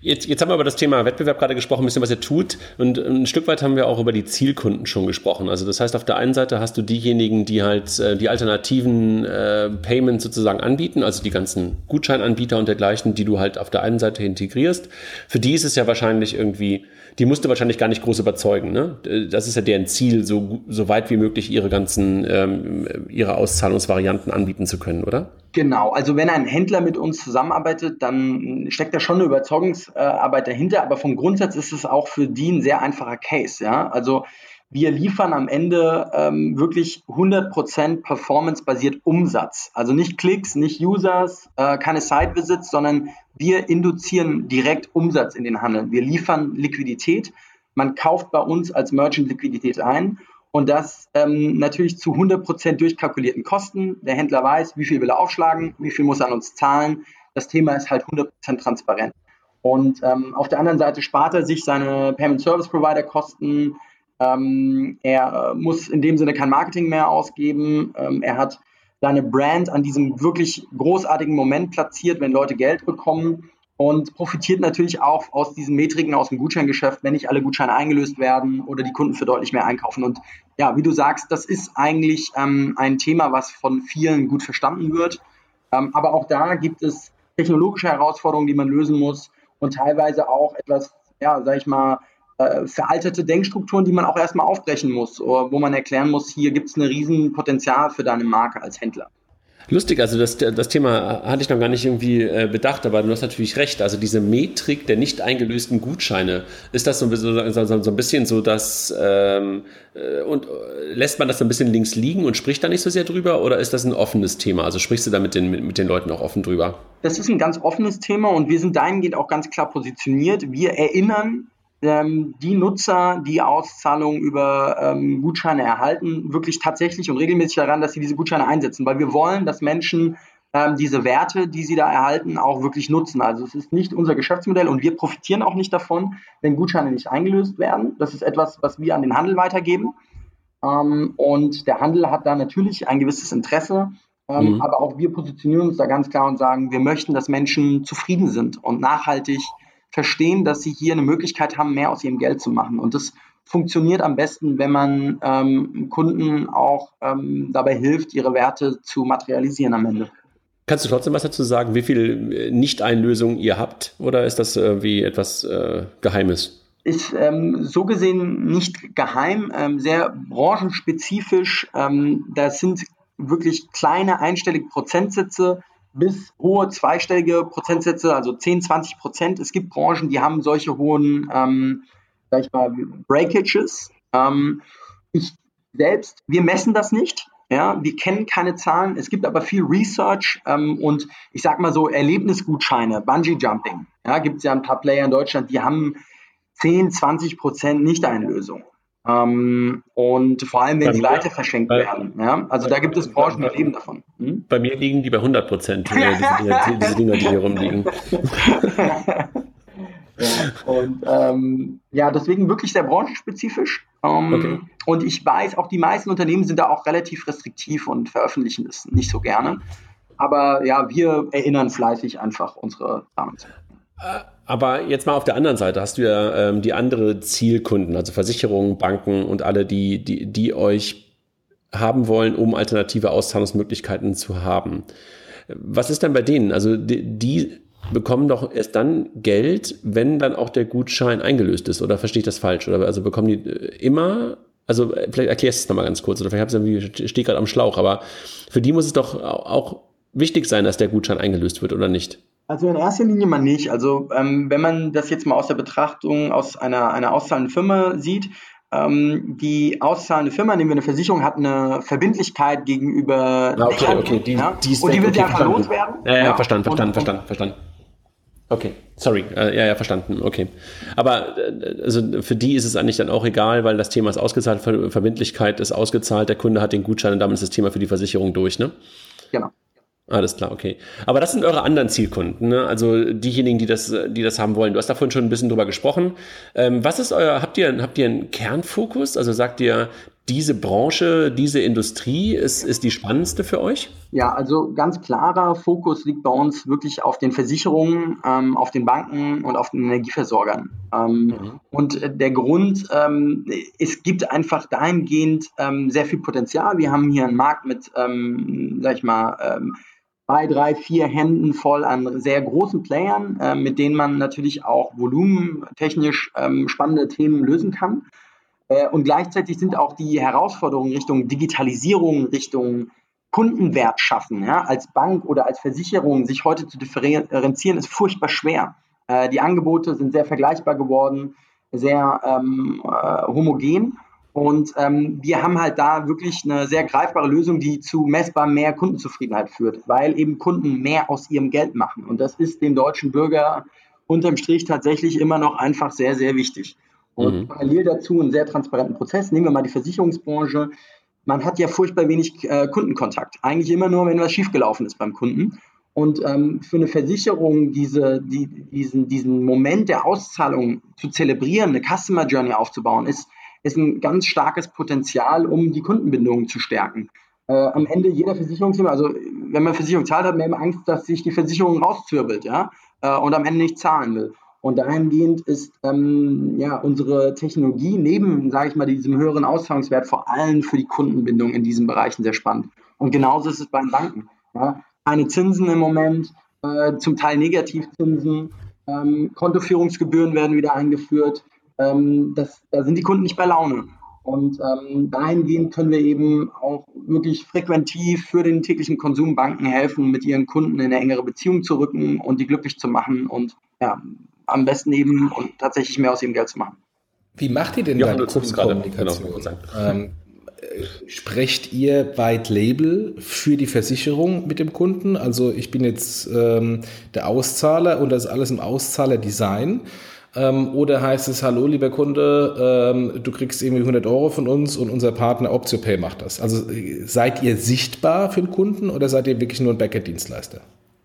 Jetzt, jetzt haben wir über das Thema Wettbewerb gerade gesprochen, ein bisschen, was er tut. Und ein Stück weit haben wir auch über die Zielkunden schon gesprochen. Also das heißt, auf der einen Seite hast du diejenigen, die halt äh, die alternativen äh, Payments sozusagen anbieten, also die ganzen Gutscheinanbieter und dergleichen, die du halt auf der einen Seite integrierst. Für die ist es ja wahrscheinlich irgendwie, die musst du wahrscheinlich gar nicht groß überzeugen. Ne? Das ist ja deren Ziel, so, so weit wie möglich ihre ganzen, ähm, ihre Auszahlungsvarianten anbieten zu können, oder? Genau, also wenn ein Händler mit uns zusammenarbeitet, dann steckt da schon eine Überzeugungsarbeit dahinter, aber vom Grundsatz ist es auch für die ein sehr einfacher Case. Ja? Also wir liefern am Ende ähm, wirklich 100% performance-basiert Umsatz. Also nicht Klicks, nicht Users, äh, keine Site-Visits, sondern wir induzieren direkt Umsatz in den Handel. Wir liefern Liquidität. Man kauft bei uns als Merchant Liquidität ein und das ähm, natürlich zu 100% durchkalkulierten Kosten. Der Händler weiß, wie viel will er aufschlagen, wie viel muss er an uns zahlen. Das Thema ist halt 100% transparent. Und ähm, auf der anderen Seite spart er sich seine Payment Service Provider Kosten. Ähm, er äh, muss in dem Sinne kein Marketing mehr ausgeben. Ähm, er hat seine Brand an diesem wirklich großartigen Moment platziert, wenn Leute Geld bekommen und profitiert natürlich auch aus diesen Metriken aus dem Gutscheingeschäft, wenn nicht alle Gutscheine eingelöst werden oder die Kunden für deutlich mehr einkaufen. Und ja, wie du sagst, das ist eigentlich ähm, ein Thema, was von vielen gut verstanden wird. Ähm, aber auch da gibt es technologische Herausforderungen, die man lösen muss und teilweise auch etwas, ja, sag ich mal, äh, veraltete Denkstrukturen, die man auch erstmal aufbrechen muss, wo man erklären muss, hier gibt es ein Riesenpotenzial für deine Marke als Händler. Lustig, also das, das Thema hatte ich noch gar nicht irgendwie äh, bedacht, aber du hast natürlich recht. Also diese Metrik der nicht eingelösten Gutscheine, ist das so, so, so, so ein bisschen so, dass ähm, äh, und äh, lässt man das so ein bisschen links liegen und spricht da nicht so sehr drüber oder ist das ein offenes Thema? Also sprichst du da mit den, mit, mit den Leuten auch offen drüber? Das ist ein ganz offenes Thema und wir sind dahingehend auch ganz klar positioniert. Wir erinnern ähm, die Nutzer, die Auszahlungen über ähm, Gutscheine erhalten, wirklich tatsächlich und regelmäßig daran, dass sie diese Gutscheine einsetzen, weil wir wollen, dass Menschen ähm, diese Werte, die sie da erhalten, auch wirklich nutzen. Also es ist nicht unser Geschäftsmodell und wir profitieren auch nicht davon, wenn Gutscheine nicht eingelöst werden. Das ist etwas, was wir an den Handel weitergeben. Ähm, und der Handel hat da natürlich ein gewisses Interesse, ähm, mhm. aber auch wir positionieren uns da ganz klar und sagen, wir möchten, dass Menschen zufrieden sind und nachhaltig verstehen, dass sie hier eine Möglichkeit haben, mehr aus ihrem Geld zu machen. Und das funktioniert am besten, wenn man ähm, Kunden auch ähm, dabei hilft, ihre Werte zu materialisieren am Ende. Kannst du trotzdem was dazu sagen, wie viel äh, Nicht-Einlösungen ihr habt? Oder ist das äh, wie etwas äh, Geheimes? Ist ähm, so gesehen nicht geheim, ähm, sehr branchenspezifisch. Ähm, das sind wirklich kleine einstellige Prozentsätze, bis hohe zweistellige Prozentsätze, also 10, 20 Prozent. Es gibt Branchen, die haben solche hohen, ähm, sag ich mal, Breakages. Ähm, ich selbst, wir messen das nicht. Ja, wir kennen keine Zahlen. Es gibt aber viel Research ähm, und ich sag mal so Erlebnisgutscheine, Bungee Jumping. Ja, gibt es ja ein paar Player in Deutschland, die haben 10, 20 Prozent Nichteinlösung. Ähm, und vor allem, wenn bei sie mir, weiter verschenkt bei, werden. Ja? Also da gibt es Branchen, die leben davon. Hm? Bei mir liegen die bei 100 Prozent, diese, diese, Dinger, die hier rumliegen. ja, und ähm, ja, deswegen wirklich sehr branchenspezifisch. Ähm, okay. Und ich weiß, auch die meisten Unternehmen sind da auch relativ restriktiv und veröffentlichen es nicht so gerne. Aber ja, wir erinnern fleißig einfach unsere Damen. Aber jetzt mal auf der anderen Seite hast du ja ähm, die andere Zielkunden, also Versicherungen, Banken und alle, die, die, die euch haben wollen, um alternative Auszahlungsmöglichkeiten zu haben. Was ist denn bei denen? Also die, die bekommen doch erst dann Geld, wenn dann auch der Gutschein eingelöst ist. Oder verstehe ich das falsch? Oder also bekommen die äh, immer, also vielleicht erklärst du es nochmal ganz kurz, oder vielleicht habe ich stehe gerade am Schlauch, aber für die muss es doch auch wichtig sein, dass der Gutschein eingelöst wird, oder nicht? Also in erster Linie mal nicht. Also ähm, wenn man das jetzt mal aus der Betrachtung aus einer, einer auszahlenden Firma sieht, ähm, die auszahlende Firma, nehmen wir eine Versicherung, hat eine Verbindlichkeit gegenüber ah, okay, okay, die, ja? die und die wird okay, ja verlost werden. Ja, ja, ja, verstanden, verstanden, verstanden, verstanden. Okay, sorry, äh, ja, ja, verstanden, okay. Aber äh, also für die ist es eigentlich dann auch egal, weil das Thema ist ausgezahlt, Ver Verbindlichkeit ist ausgezahlt, der Kunde hat den Gutschein und damit ist das Thema für die Versicherung durch, ne? Genau. Alles klar, okay. Aber das sind eure anderen Zielkunden, ne? also diejenigen, die das, die das haben wollen. Du hast davon schon ein bisschen drüber gesprochen. Ähm, was ist euer, habt ihr, habt ihr einen Kernfokus? Also sagt ihr, diese Branche, diese Industrie ist, ist die spannendste für euch? Ja, also ganz klarer Fokus liegt bei uns wirklich auf den Versicherungen, ähm, auf den Banken und auf den Energieversorgern. Ähm, mhm. Und äh, der Grund, ähm, es gibt einfach dahingehend ähm, sehr viel Potenzial. Wir haben hier einen Markt mit, ähm, sag ich mal, ähm, zwei, drei, vier Händen voll an sehr großen Playern, äh, mit denen man natürlich auch volumentechnisch ähm, spannende Themen lösen kann. Äh, und gleichzeitig sind auch die Herausforderungen Richtung Digitalisierung, Richtung Kundenwert schaffen, ja, als Bank oder als Versicherung sich heute zu differenzieren, ist furchtbar schwer. Äh, die Angebote sind sehr vergleichbar geworden, sehr ähm, äh, homogen. Und ähm, wir haben halt da wirklich eine sehr greifbare Lösung, die zu messbar mehr Kundenzufriedenheit führt, weil eben Kunden mehr aus ihrem Geld machen. Und das ist dem deutschen Bürger unterm Strich tatsächlich immer noch einfach sehr, sehr wichtig. Und mhm. parallel dazu einen sehr transparenten Prozess. Nehmen wir mal die Versicherungsbranche. Man hat ja furchtbar wenig äh, Kundenkontakt. Eigentlich immer nur, wenn was schiefgelaufen ist beim Kunden. Und ähm, für eine Versicherung diese, die, diesen, diesen Moment der Auszahlung zu zelebrieren, eine Customer Journey aufzubauen, ist ist ein ganz starkes Potenzial, um die Kundenbindung zu stärken. Äh, am Ende jeder Versicherungsnehmer, also wenn man Versicherung zahlt, hat man immer Angst, dass sich die Versicherung rauszwirbelt, ja, äh, und am Ende nicht zahlen will. Und dahingehend ist ähm, ja unsere Technologie neben, sage ich mal, diesem höheren Auszahlungswert vor allem für die Kundenbindung in diesen Bereichen sehr spannend. Und genauso ist es bei den Banken. Ja. Keine Zinsen im Moment, äh, zum Teil Negativzinsen, ähm, Kontoführungsgebühren werden wieder eingeführt ähm, das, da sind die Kunden nicht bei Laune. Und ähm, dahingehend können wir eben auch wirklich frequentiv für den täglichen Konsum Banken helfen, mit ihren Kunden in eine engere Beziehung zu rücken und die glücklich zu machen und ja, am besten eben und tatsächlich mehr aus ihrem Geld zu machen. Wie macht ihr denn ja, deine Kundenkommunikation? Genau, ähm, sprecht ihr White Label für die Versicherung mit dem Kunden? Also ich bin jetzt ähm, der Auszahler und das ist alles im Auszahler-Design. Ähm, oder heißt es, hallo lieber Kunde, ähm, du kriegst irgendwie 100 Euro von uns und unser Partner OptioPay macht das. Also seid ihr sichtbar für den Kunden oder seid ihr wirklich nur ein Backend-Dienstleister?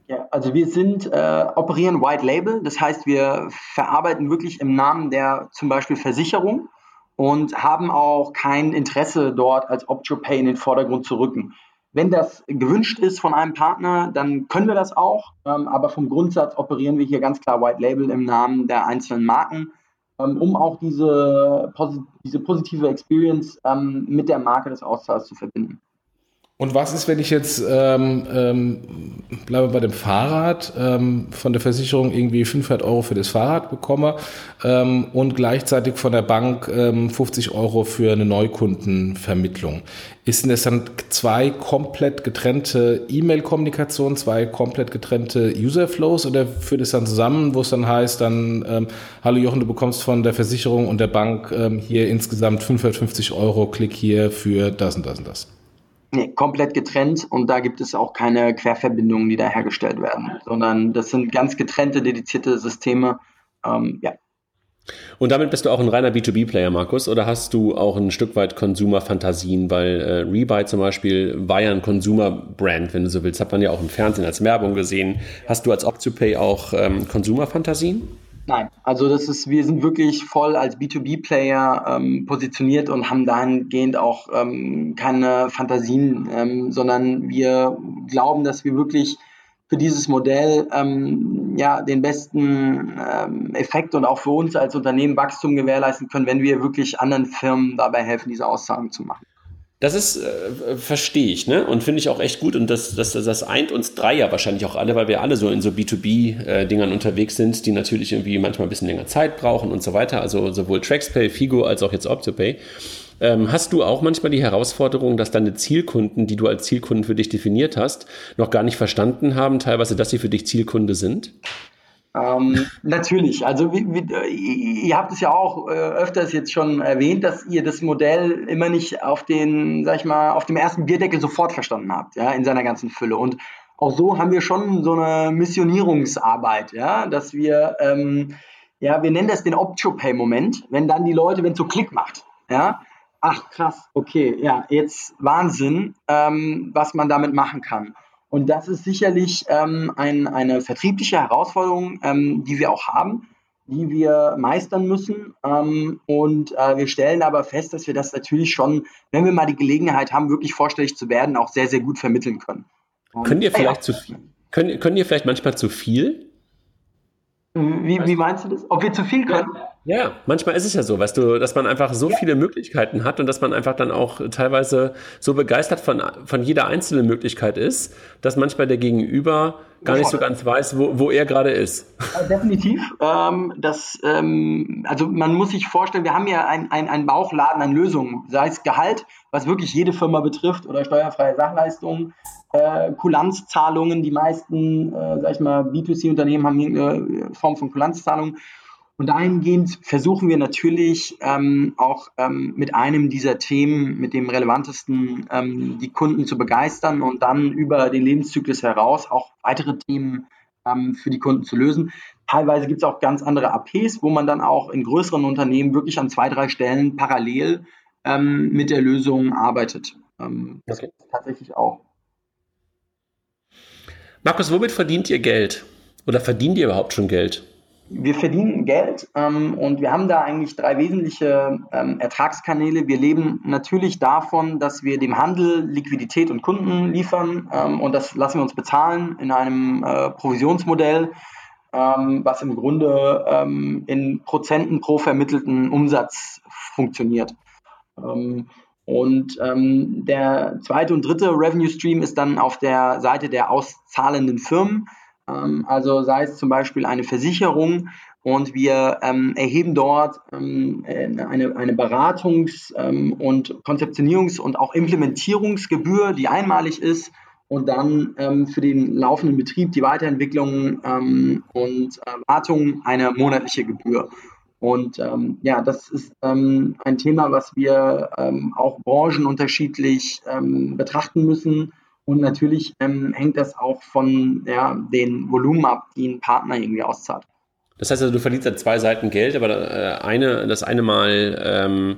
Ja, also wir sind, äh, operieren White Label, das heißt, wir verarbeiten wirklich im Namen der zum Beispiel Versicherung und haben auch kein Interesse dort als OptioPay in den Vordergrund zu rücken. Wenn das gewünscht ist von einem Partner, dann können wir das auch. Ähm, aber vom Grundsatz operieren wir hier ganz klar White Label im Namen der einzelnen Marken, ähm, um auch diese, diese positive Experience ähm, mit der Marke des Auszahlers zu verbinden. Und was ist, wenn ich jetzt, ähm, ähm, bleibe bei dem Fahrrad, ähm, von der Versicherung irgendwie 500 Euro für das Fahrrad bekomme ähm, und gleichzeitig von der Bank ähm, 50 Euro für eine Neukundenvermittlung? Ist denn das dann zwei komplett getrennte E-Mail-Kommunikation, zwei komplett getrennte User-Flows oder führt es dann zusammen, wo es dann heißt, dann, ähm, hallo Jochen, du bekommst von der Versicherung und der Bank ähm, hier insgesamt 550 Euro, klick hier für das und das und das? Nee, komplett getrennt und da gibt es auch keine Querverbindungen, die da hergestellt werden, sondern das sind ganz getrennte, dedizierte Systeme. Ähm, ja. Und damit bist du auch ein reiner B2B-Player, Markus, oder hast du auch ein Stück weit Consumer-Fantasien? Weil äh, Rebuy zum Beispiel war ja ein Consumer-Brand, wenn du so willst. Hat man ja auch im Fernsehen als Werbung gesehen. Hast du als OptioPay auch ähm, Consumer-Fantasien? Nein, also das ist, wir sind wirklich voll als B2B-Player ähm, positioniert und haben dahingehend auch ähm, keine Fantasien, ähm, sondern wir glauben, dass wir wirklich für dieses Modell ähm, ja den besten ähm, Effekt und auch für uns als Unternehmen Wachstum gewährleisten können, wenn wir wirklich anderen Firmen dabei helfen, diese Aussagen zu machen. Das ist, äh, verstehe ich, ne? Und finde ich auch echt gut. Und das, das, das eint uns drei ja wahrscheinlich auch alle, weil wir alle so in so B2B-Dingern äh, unterwegs sind, die natürlich irgendwie manchmal ein bisschen länger Zeit brauchen und so weiter. Also sowohl TraxPay, Figo als auch jetzt OptoPay. Ähm, hast du auch manchmal die Herausforderung, dass deine Zielkunden, die du als Zielkunden für dich definiert hast, noch gar nicht verstanden haben, teilweise, dass sie für dich Zielkunde sind? Ähm, natürlich, also wie, wie, äh, ihr habt es ja auch äh, öfters jetzt schon erwähnt, dass ihr das Modell immer nicht auf den, sag ich mal, auf dem ersten Bierdeckel sofort verstanden habt, ja, in seiner ganzen Fülle. Und auch so haben wir schon so eine Missionierungsarbeit, ja, dass wir, ähm, ja, wir nennen das den Optio-Pay-Moment, wenn dann die Leute, wenn es so Klick macht, ja, ach krass, okay, ja, jetzt Wahnsinn, ähm, was man damit machen kann. Und das ist sicherlich ähm, ein, eine vertriebliche Herausforderung, ähm, die wir auch haben, die wir meistern müssen. Ähm, und äh, wir stellen aber fest, dass wir das natürlich schon, wenn wir mal die Gelegenheit haben, wirklich vorstellig zu werden, auch sehr, sehr gut vermitteln können. Könnt ihr vielleicht ja. zu viel? Können, können ihr vielleicht manchmal zu viel? Wie, wie meinst du das? Ob wir zu viel können? Ja, manchmal ist es ja so, weißt du, dass man einfach so ja. viele Möglichkeiten hat und dass man einfach dann auch teilweise so begeistert von, von jeder einzelnen Möglichkeit ist, dass manchmal der Gegenüber gar nicht so ganz weiß, wo, wo er gerade ist. Definitiv. Ähm, das, ähm, also man muss sich vorstellen, wir haben ja einen ein Bauchladen an Lösungen, sei es Gehalt, was wirklich jede Firma betrifft, oder steuerfreie Sachleistungen, äh, Kulanzzahlungen. Die meisten, äh, sag ich mal, B2C-Unternehmen haben irgendeine Form von Kulanzzahlungen. Und dahingehend versuchen wir natürlich ähm, auch ähm, mit einem dieser Themen, mit dem relevantesten, ähm, die Kunden zu begeistern und dann über den Lebenszyklus heraus auch weitere Themen ähm, für die Kunden zu lösen. Teilweise gibt es auch ganz andere APs, wo man dann auch in größeren Unternehmen wirklich an zwei, drei Stellen parallel ähm, mit der Lösung arbeitet. Ähm, das gibt tatsächlich auch. Markus, womit verdient ihr Geld? Oder verdient ihr überhaupt schon Geld? Wir verdienen Geld ähm, und wir haben da eigentlich drei wesentliche ähm, Ertragskanäle. Wir leben natürlich davon, dass wir dem Handel Liquidität und Kunden liefern ähm, und das lassen wir uns bezahlen in einem äh, Provisionsmodell, ähm, was im Grunde ähm, in Prozenten pro vermittelten Umsatz funktioniert. Ähm, und der zweite und dritte Revenue Stream ist dann auf der Seite der auszahlenden Firmen. Ähm, also sei es zum Beispiel eine Versicherung und wir ähm, erheben dort ähm, eine, eine Beratungs- ähm, und Konzeptionierungs- und auch Implementierungsgebühr, die einmalig ist und dann ähm, für den laufenden Betrieb, die Weiterentwicklung ähm, und Wartung eine monatliche Gebühr. Und ähm, ja, das ist ähm, ein Thema, was wir ähm, auch branchenunterschiedlich betrachten müssen und natürlich ähm, hängt das auch von ja, den Volumen ab, die ein Partner irgendwie auszahlt. Das heißt also, du verdienst an zwei Seiten Geld, aber äh, eine, das eine Mal ähm,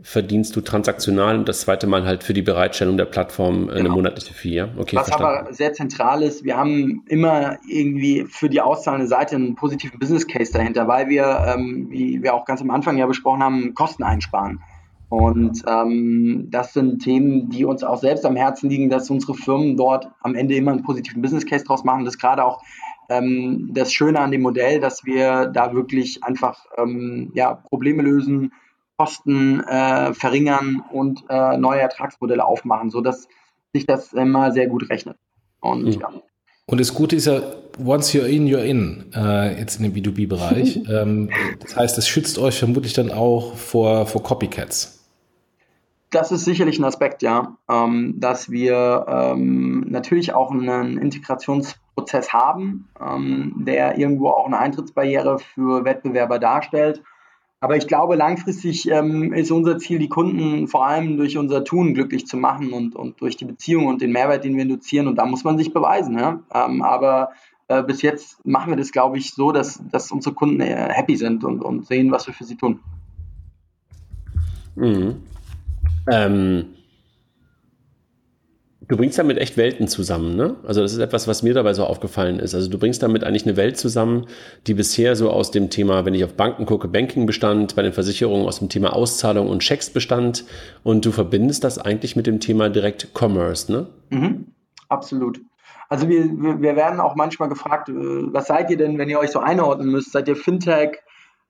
verdienst du transaktional und das zweite Mal halt für die Bereitstellung der Plattform eine genau. monatliche Fee. Ja? Okay, Was verstanden. aber sehr zentral ist, wir haben immer irgendwie für die auszahlende Seite einen positiven Business Case dahinter, weil wir, ähm, wie wir auch ganz am Anfang ja besprochen haben, Kosten einsparen. Und ähm, das sind Themen, die uns auch selbst am Herzen liegen, dass unsere Firmen dort am Ende immer einen positiven Business Case draus machen. Das ist gerade auch ähm, das Schöne an dem Modell, dass wir da wirklich einfach ähm, ja, Probleme lösen, Kosten äh, verringern und äh, neue Ertragsmodelle aufmachen, sodass sich das immer sehr gut rechnet. Und mhm. ja. Und das Gute ist ja, once you're in, you're in, äh, jetzt in dem B2B-Bereich. ähm, das heißt, es schützt euch vermutlich dann auch vor, vor Copycats. Das ist sicherlich ein Aspekt, ja, ähm, dass wir ähm, natürlich auch einen Integrationsprozess haben, ähm, der irgendwo auch eine Eintrittsbarriere für Wettbewerber darstellt. Aber ich glaube, langfristig ähm, ist unser Ziel, die Kunden vor allem durch unser Tun glücklich zu machen und, und durch die Beziehung und den Mehrwert, den wir induzieren. Und da muss man sich beweisen. Ja? Ähm, aber äh, bis jetzt machen wir das, glaube ich, so, dass, dass unsere Kunden äh, happy sind und, und sehen, was wir für sie tun. Mhm. Ähm, Du bringst damit echt Welten zusammen, ne? Also das ist etwas, was mir dabei so aufgefallen ist. Also du bringst damit eigentlich eine Welt zusammen, die bisher so aus dem Thema, wenn ich auf Banken gucke, Banking bestand, bei den Versicherungen aus dem Thema Auszahlung und Checks bestand und du verbindest das eigentlich mit dem Thema direkt Commerce, ne? Mhm, absolut. Also wir, wir werden auch manchmal gefragt, äh, was seid ihr denn, wenn ihr euch so einordnen müsst? Seid ihr Fintech,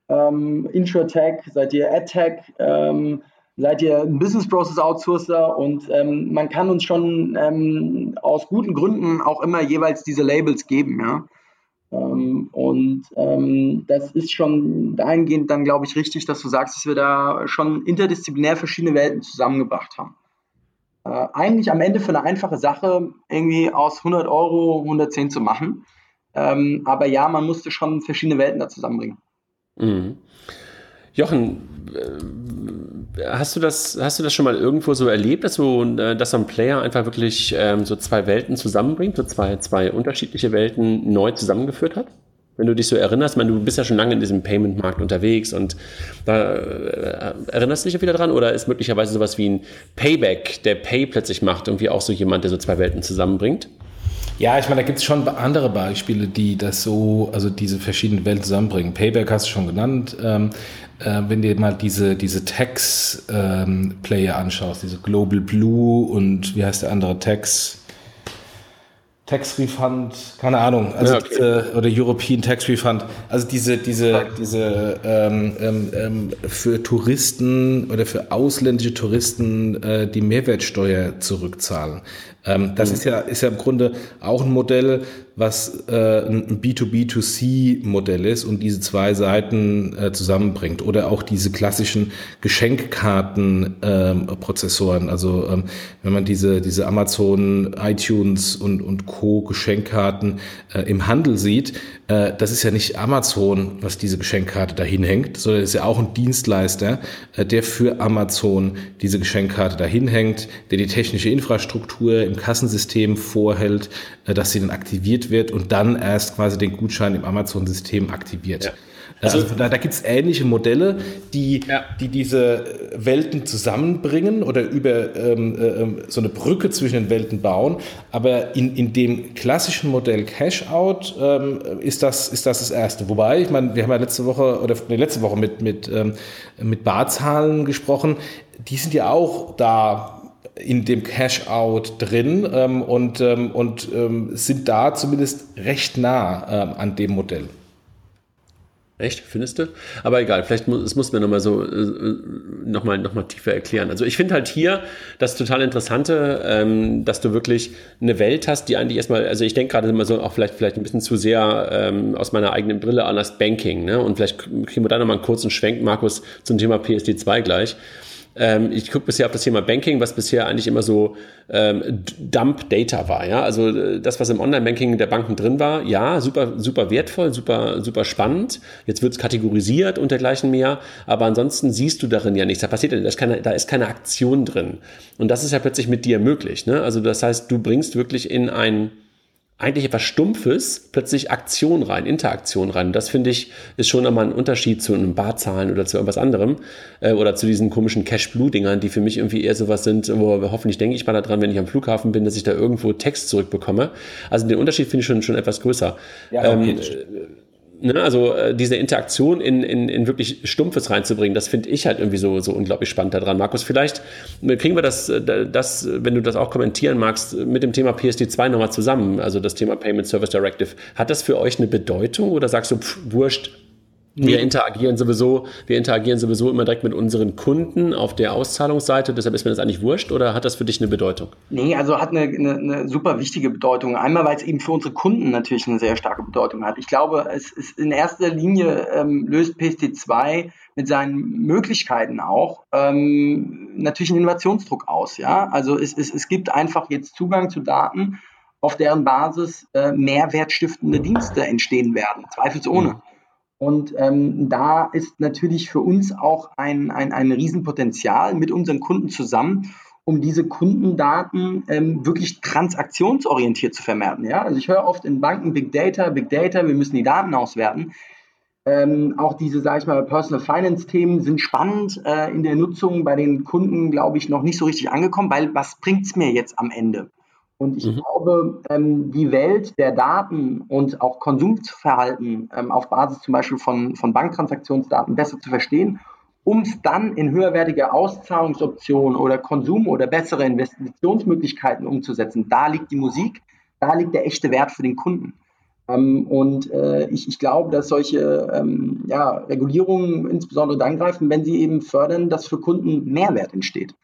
ähm, Intratech, seid ihr AdTech? Ähm, seid ihr ein Business Process Outsourcer und ähm, man kann uns schon ähm, aus guten Gründen auch immer jeweils diese Labels geben, ja. Ähm, und ähm, das ist schon dahingehend dann, glaube ich, richtig, dass du sagst, dass wir da schon interdisziplinär verschiedene Welten zusammengebracht haben. Äh, eigentlich am Ende für eine einfache Sache irgendwie aus 100 Euro 110 zu machen. Ähm, aber ja, man musste schon verschiedene Welten da zusammenbringen. Mhm. Jochen, äh, hast du das, hast du das schon mal irgendwo so erlebt, dass, so, äh, dass so ein Player einfach wirklich ähm, so zwei Welten zusammenbringt, so zwei, zwei unterschiedliche Welten neu zusammengeführt hat? Wenn du dich so erinnerst, ich meine, du bist ja schon lange in diesem Payment-Markt unterwegs und da äh, erinnerst du dich wieder dran oder ist möglicherweise sowas wie ein Payback, der Pay plötzlich macht, irgendwie auch so jemand, der so zwei Welten zusammenbringt? Ja, ich meine, da gibt es schon andere Beispiele, die das so, also diese verschiedenen Welten zusammenbringen. Payback hast du schon genannt. Ähm, äh, wenn du mal diese, diese Tax-Player ähm, anschaust, diese Global Blue und wie heißt der andere Tax? Tax Refund, keine Ahnung, also ja, okay. diese, oder European Tax Refund, also diese, diese, diese ähm, ähm, ähm, für Touristen oder für ausländische Touristen äh, die Mehrwertsteuer zurückzahlen. Ähm, das mhm. ist ja, ist ja im Grunde auch ein Modell, was äh, ein B2B2C-Modell ist und diese zwei Seiten äh, zusammenbringt. Oder auch diese klassischen Geschenkkarten-Prozessoren. Ähm, also ähm, wenn man diese, diese Amazon, iTunes und, und Co. Geschenkkarten äh, im Handel sieht, äh, das ist ja nicht Amazon, was diese Geschenkkarte dahin hängt, sondern ist ja auch ein Dienstleister, äh, der für Amazon diese Geschenkkarte dahin hängt, der die technische Infrastruktur im Kassensystem vorhält, äh, dass sie dann aktiviert wird und dann erst quasi den Gutschein im Amazon-System aktiviert. Ja. Also, also da, da gibt es ähnliche Modelle, die, ja. die diese Welten zusammenbringen oder über ähm, äh, so eine Brücke zwischen den Welten bauen. Aber in, in dem klassischen Modell Cash-Out ähm, ist, das, ist das das Erste. Wobei, ich meine, wir haben ja letzte Woche oder nee, letzte Woche mit, mit, ähm, mit Barzahlen gesprochen. Die sind ja auch da in dem Cash-out drin ähm, und, ähm, und ähm, sind da zumindest recht nah ähm, an dem Modell. Echt, findest du? Aber egal, vielleicht muss, es muss mir nochmal so äh, nochmal noch mal tiefer erklären. Also ich finde halt hier das total Interessante, ähm, dass du wirklich eine Welt hast, die eigentlich erstmal, also ich denke gerade immer so auch vielleicht, vielleicht ein bisschen zu sehr ähm, aus meiner eigenen Brille an das Banking, ne? Und vielleicht kriegen wir da nochmal einen kurzen Schwenk, Markus, zum Thema PSD2 gleich. Ähm, ich gucke bisher auf das Thema Banking, was bisher eigentlich immer so ähm, Dump Data war. Ja, also äh, das, was im Online-Banking der Banken drin war, ja, super, super wertvoll, super, super spannend. Jetzt wird es kategorisiert und dergleichen mehr, aber ansonsten siehst du darin ja nichts. Da passiert, da ist keine, da ist keine Aktion drin. Und das ist ja plötzlich mit dir möglich. Ne? Also das heißt, du bringst wirklich in ein eigentlich etwas Stumpfes plötzlich Aktion rein, Interaktion rein. Und das finde ich ist schon einmal ein Unterschied zu einem Barzahlen oder zu irgendwas anderem äh, oder zu diesen komischen Cash-Blue-Dingern, die für mich irgendwie eher sowas sind, wo hoffentlich denke ich mal daran, wenn ich am Flughafen bin, dass ich da irgendwo Text zurückbekomme. Also den Unterschied finde ich schon, schon etwas größer. Ja, ähm, ne, also äh, diese Interaktion in, in, in wirklich Stumpfes reinzubringen, das finde ich halt irgendwie so, so unglaublich spannend daran. Markus, vielleicht äh, kriegen wir das, äh, das, wenn du das auch kommentieren magst, mit dem Thema PSD2 nochmal zusammen, also das Thema Payment Service Directive. Hat das für euch eine Bedeutung oder sagst du, pff, wurscht, wir interagieren sowieso, wir interagieren sowieso immer direkt mit unseren Kunden auf der Auszahlungsseite. Deshalb ist mir das eigentlich wurscht oder hat das für dich eine Bedeutung? Nee, also hat eine, eine, eine super wichtige Bedeutung. Einmal, weil es eben für unsere Kunden natürlich eine sehr starke Bedeutung hat. Ich glaube, es ist in erster Linie ähm, löst PSD2 mit seinen Möglichkeiten auch ähm, natürlich einen Innovationsdruck aus. Ja, also es, es, es gibt einfach jetzt Zugang zu Daten, auf deren Basis äh, mehrwertstiftende Dienste entstehen werden, zweifelsohne. Mhm. Und ähm, da ist natürlich für uns auch ein, ein, ein Riesenpotenzial mit unseren Kunden zusammen, um diese Kundendaten ähm, wirklich transaktionsorientiert zu vermerken. Ja? Also ich höre oft in Banken Big Data, Big Data, wir müssen die Daten auswerten. Ähm, auch diese, sage ich mal, Personal Finance-Themen sind spannend äh, in der Nutzung bei den Kunden, glaube ich, noch nicht so richtig angekommen, weil was bringt es mir jetzt am Ende? Und ich mhm. glaube, ähm, die Welt der Daten und auch Konsumverhalten ähm, auf Basis zum Beispiel von, von Banktransaktionsdaten besser zu verstehen, um es dann in höherwertige Auszahlungsoptionen oder Konsum oder bessere Investitionsmöglichkeiten umzusetzen. Da liegt die Musik, da liegt der echte Wert für den Kunden. Ähm, und äh, ich, ich glaube, dass solche ähm, ja, Regulierungen insbesondere dann greifen, wenn sie eben fördern, dass für Kunden Mehrwert entsteht,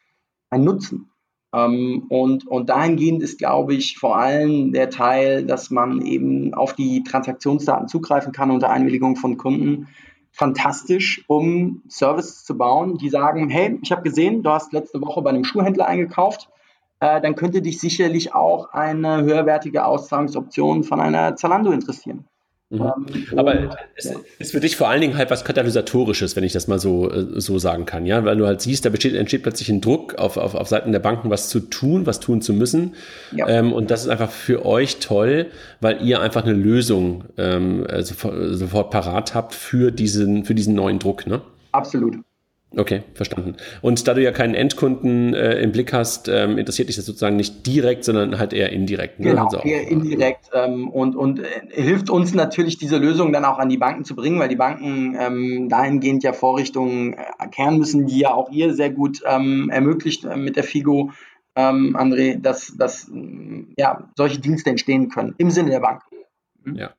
ein Nutzen. Ähm, und, und dahingehend ist, glaube ich, vor allem der Teil, dass man eben auf die Transaktionsdaten zugreifen kann unter Einwilligung von Kunden, fantastisch, um Services zu bauen, die sagen, hey, ich habe gesehen, du hast letzte Woche bei einem Schuhhändler eingekauft, äh, dann könnte dich sicherlich auch eine höherwertige Auszahlungsoption von einer Zalando interessieren. Mhm. Ähm, Aber es ist für dich vor allen Dingen halt was Katalysatorisches, wenn ich das mal so, äh, so sagen kann, ja, weil du halt siehst, da besteht, entsteht plötzlich ein Druck auf, auf, auf Seiten der Banken, was zu tun, was tun zu müssen. Ja. Ähm, und das ist einfach für euch toll, weil ihr einfach eine Lösung ähm, äh, sofort, sofort parat habt für diesen, für diesen neuen Druck, ne? Absolut. Okay, verstanden. Und da du ja keinen Endkunden äh, im Blick hast, ähm, interessiert dich das sozusagen nicht direkt, sondern halt eher indirekt. Ne? Genau, also eher indirekt ähm, und, und äh, hilft uns natürlich, diese Lösung dann auch an die Banken zu bringen, weil die Banken ähm, dahingehend ja Vorrichtungen äh, erkennen müssen, die ja auch ihr sehr gut ähm, ermöglicht äh, mit der FIGO, ähm, André, dass, dass ja, solche Dienste entstehen können im Sinne der Bank. Mhm. Ja.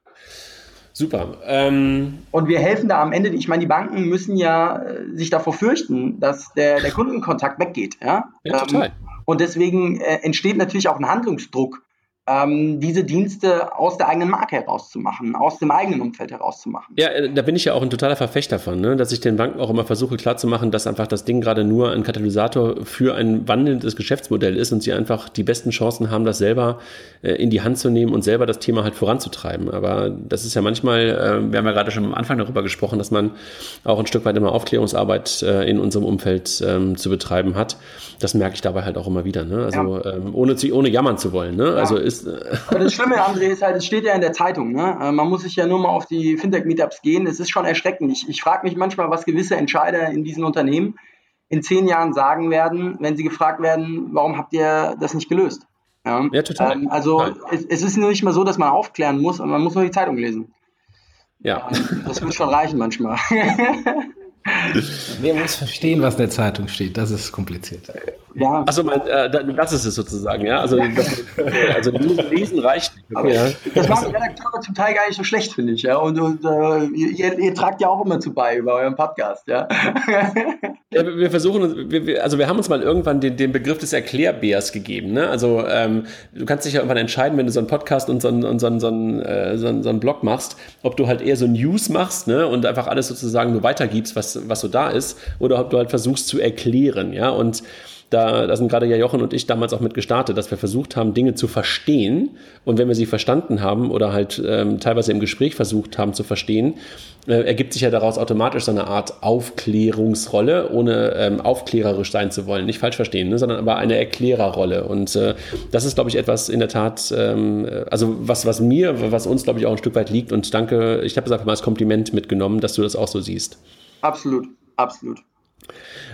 Super. Ähm, und wir helfen da am Ende, ich meine, die Banken müssen ja äh, sich davor fürchten, dass der, der Kundenkontakt weggeht. Ja, ja total. Ähm, und deswegen äh, entsteht natürlich auch ein Handlungsdruck ähm, diese Dienste aus der eigenen Marke herauszumachen, aus dem eigenen Umfeld herauszumachen. Ja, äh, da bin ich ja auch ein totaler Verfechter von, ne? dass ich den Banken auch immer versuche klarzumachen, dass einfach das Ding gerade nur ein Katalysator für ein wandelndes Geschäftsmodell ist und sie einfach die besten Chancen haben, das selber äh, in die Hand zu nehmen und selber das Thema halt voranzutreiben. Aber das ist ja manchmal, äh, wir haben ja gerade schon am Anfang darüber gesprochen, dass man auch ein Stück weit immer Aufklärungsarbeit äh, in unserem Umfeld ähm, zu betreiben hat. Das merke ich dabei halt auch immer wieder. Ne? Also ja. ähm, ohne, zu, ohne jammern zu wollen. Ne? Ja. Also ist ist. Äh, Aber das Schlimme, André, ist halt, es steht ja in der Zeitung. Ne? Äh, man muss sich ja nur mal auf die Fintech-Meetups gehen. Es ist schon erschreckend. Ich, ich frage mich manchmal, was gewisse Entscheider in diesen Unternehmen in zehn Jahren sagen werden, wenn sie gefragt werden, warum habt ihr das nicht gelöst? Ja, ja total. Ähm, also es, es, ist nicht mal so, dass man aufklären muss, man muss nur die Zeitung lesen. Ja. Ähm, das wird schon reichen manchmal. Wir muss verstehen, was in der Zeitung steht. Das ist kompliziert. Ja. Also äh, das ist es sozusagen, ja. Also, das, also lesen reicht nicht. Okay, ja. Das machen die Redakteure zum Teil gar nicht so schlecht, finde ich. Ja. Und, und äh, ihr, ihr, tragt ja auch immer zu bei über euren Podcast, ja. ja wir versuchen, wir, also wir haben uns mal irgendwann den, den Begriff des Erklärbärs gegeben. Ne? Also ähm, du kannst dich ja irgendwann entscheiden, wenn du so einen Podcast und so einen, und so einen, so einen, äh, so einen, so einen Blog machst, ob du halt eher so News machst ne? und einfach alles sozusagen nur weitergibst, was was, so da ist, oder ob du halt versuchst zu erklären, ja, und da, da sind gerade ja Jochen und ich damals auch mit gestartet, dass wir versucht haben, Dinge zu verstehen. Und wenn wir sie verstanden haben oder halt ähm, teilweise im Gespräch versucht haben zu verstehen, äh, ergibt sich ja daraus automatisch so eine Art Aufklärungsrolle, ohne ähm, aufklärerisch sein zu wollen. Nicht falsch verstehen, ne, sondern aber eine Erklärerrolle. Und äh, das ist, glaube ich, etwas in der Tat, ähm, also was, was mir, was uns, glaube ich, auch ein Stück weit liegt. Und danke, ich habe es einfach mal als Kompliment mitgenommen, dass du das auch so siehst. Absolut, absolut.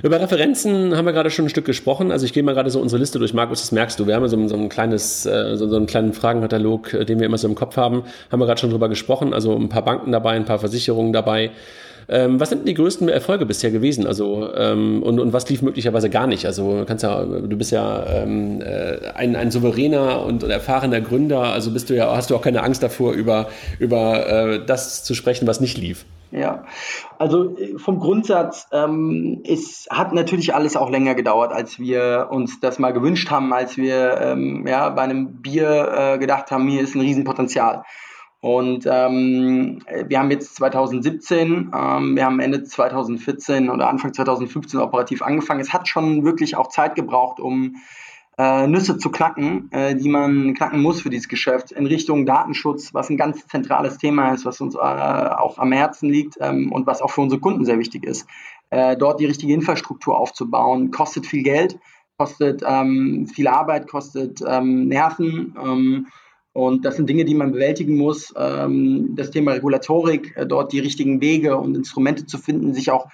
Über Referenzen haben wir gerade schon ein Stück gesprochen. Also ich gehe mal gerade so unsere Liste durch. Markus, das merkst du. Wir haben so, so ein kleines, äh, so, so, einen kleinen Fragenkatalog, äh, den wir immer so im Kopf haben. Haben wir gerade schon drüber gesprochen. Also ein paar Banken dabei, ein paar Versicherungen dabei. Ähm, was sind die größten Erfolge bisher gewesen? Also ähm, und, und was lief möglicherweise gar nicht? Also kannst ja, du bist ja ähm, äh, ein, ein souveräner und erfahrener Gründer. Also bist du ja, hast du auch keine Angst davor, über über äh, das zu sprechen, was nicht lief. Ja, also äh, vom Grundsatz, ähm, es hat natürlich alles auch länger gedauert, als wir uns das mal gewünscht haben, als wir ähm, ja, bei einem Bier äh, gedacht haben, hier ist ein Riesenpotenzial. Und ähm, wir haben jetzt 2017, ähm, wir haben Ende 2014 oder Anfang 2015 operativ angefangen. Es hat schon wirklich auch Zeit gebraucht, um äh, Nüsse zu knacken, äh, die man knacken muss für dieses Geschäft in Richtung Datenschutz, was ein ganz zentrales Thema ist, was uns äh, auch am Herzen liegt ähm, und was auch für unsere Kunden sehr wichtig ist. Äh, dort die richtige Infrastruktur aufzubauen, kostet viel Geld, kostet ähm, viel Arbeit, kostet ähm, Nerven. Ähm, und das sind Dinge, die man bewältigen muss. Ähm, das Thema Regulatorik, äh, dort die richtigen Wege und Instrumente zu finden, sich auch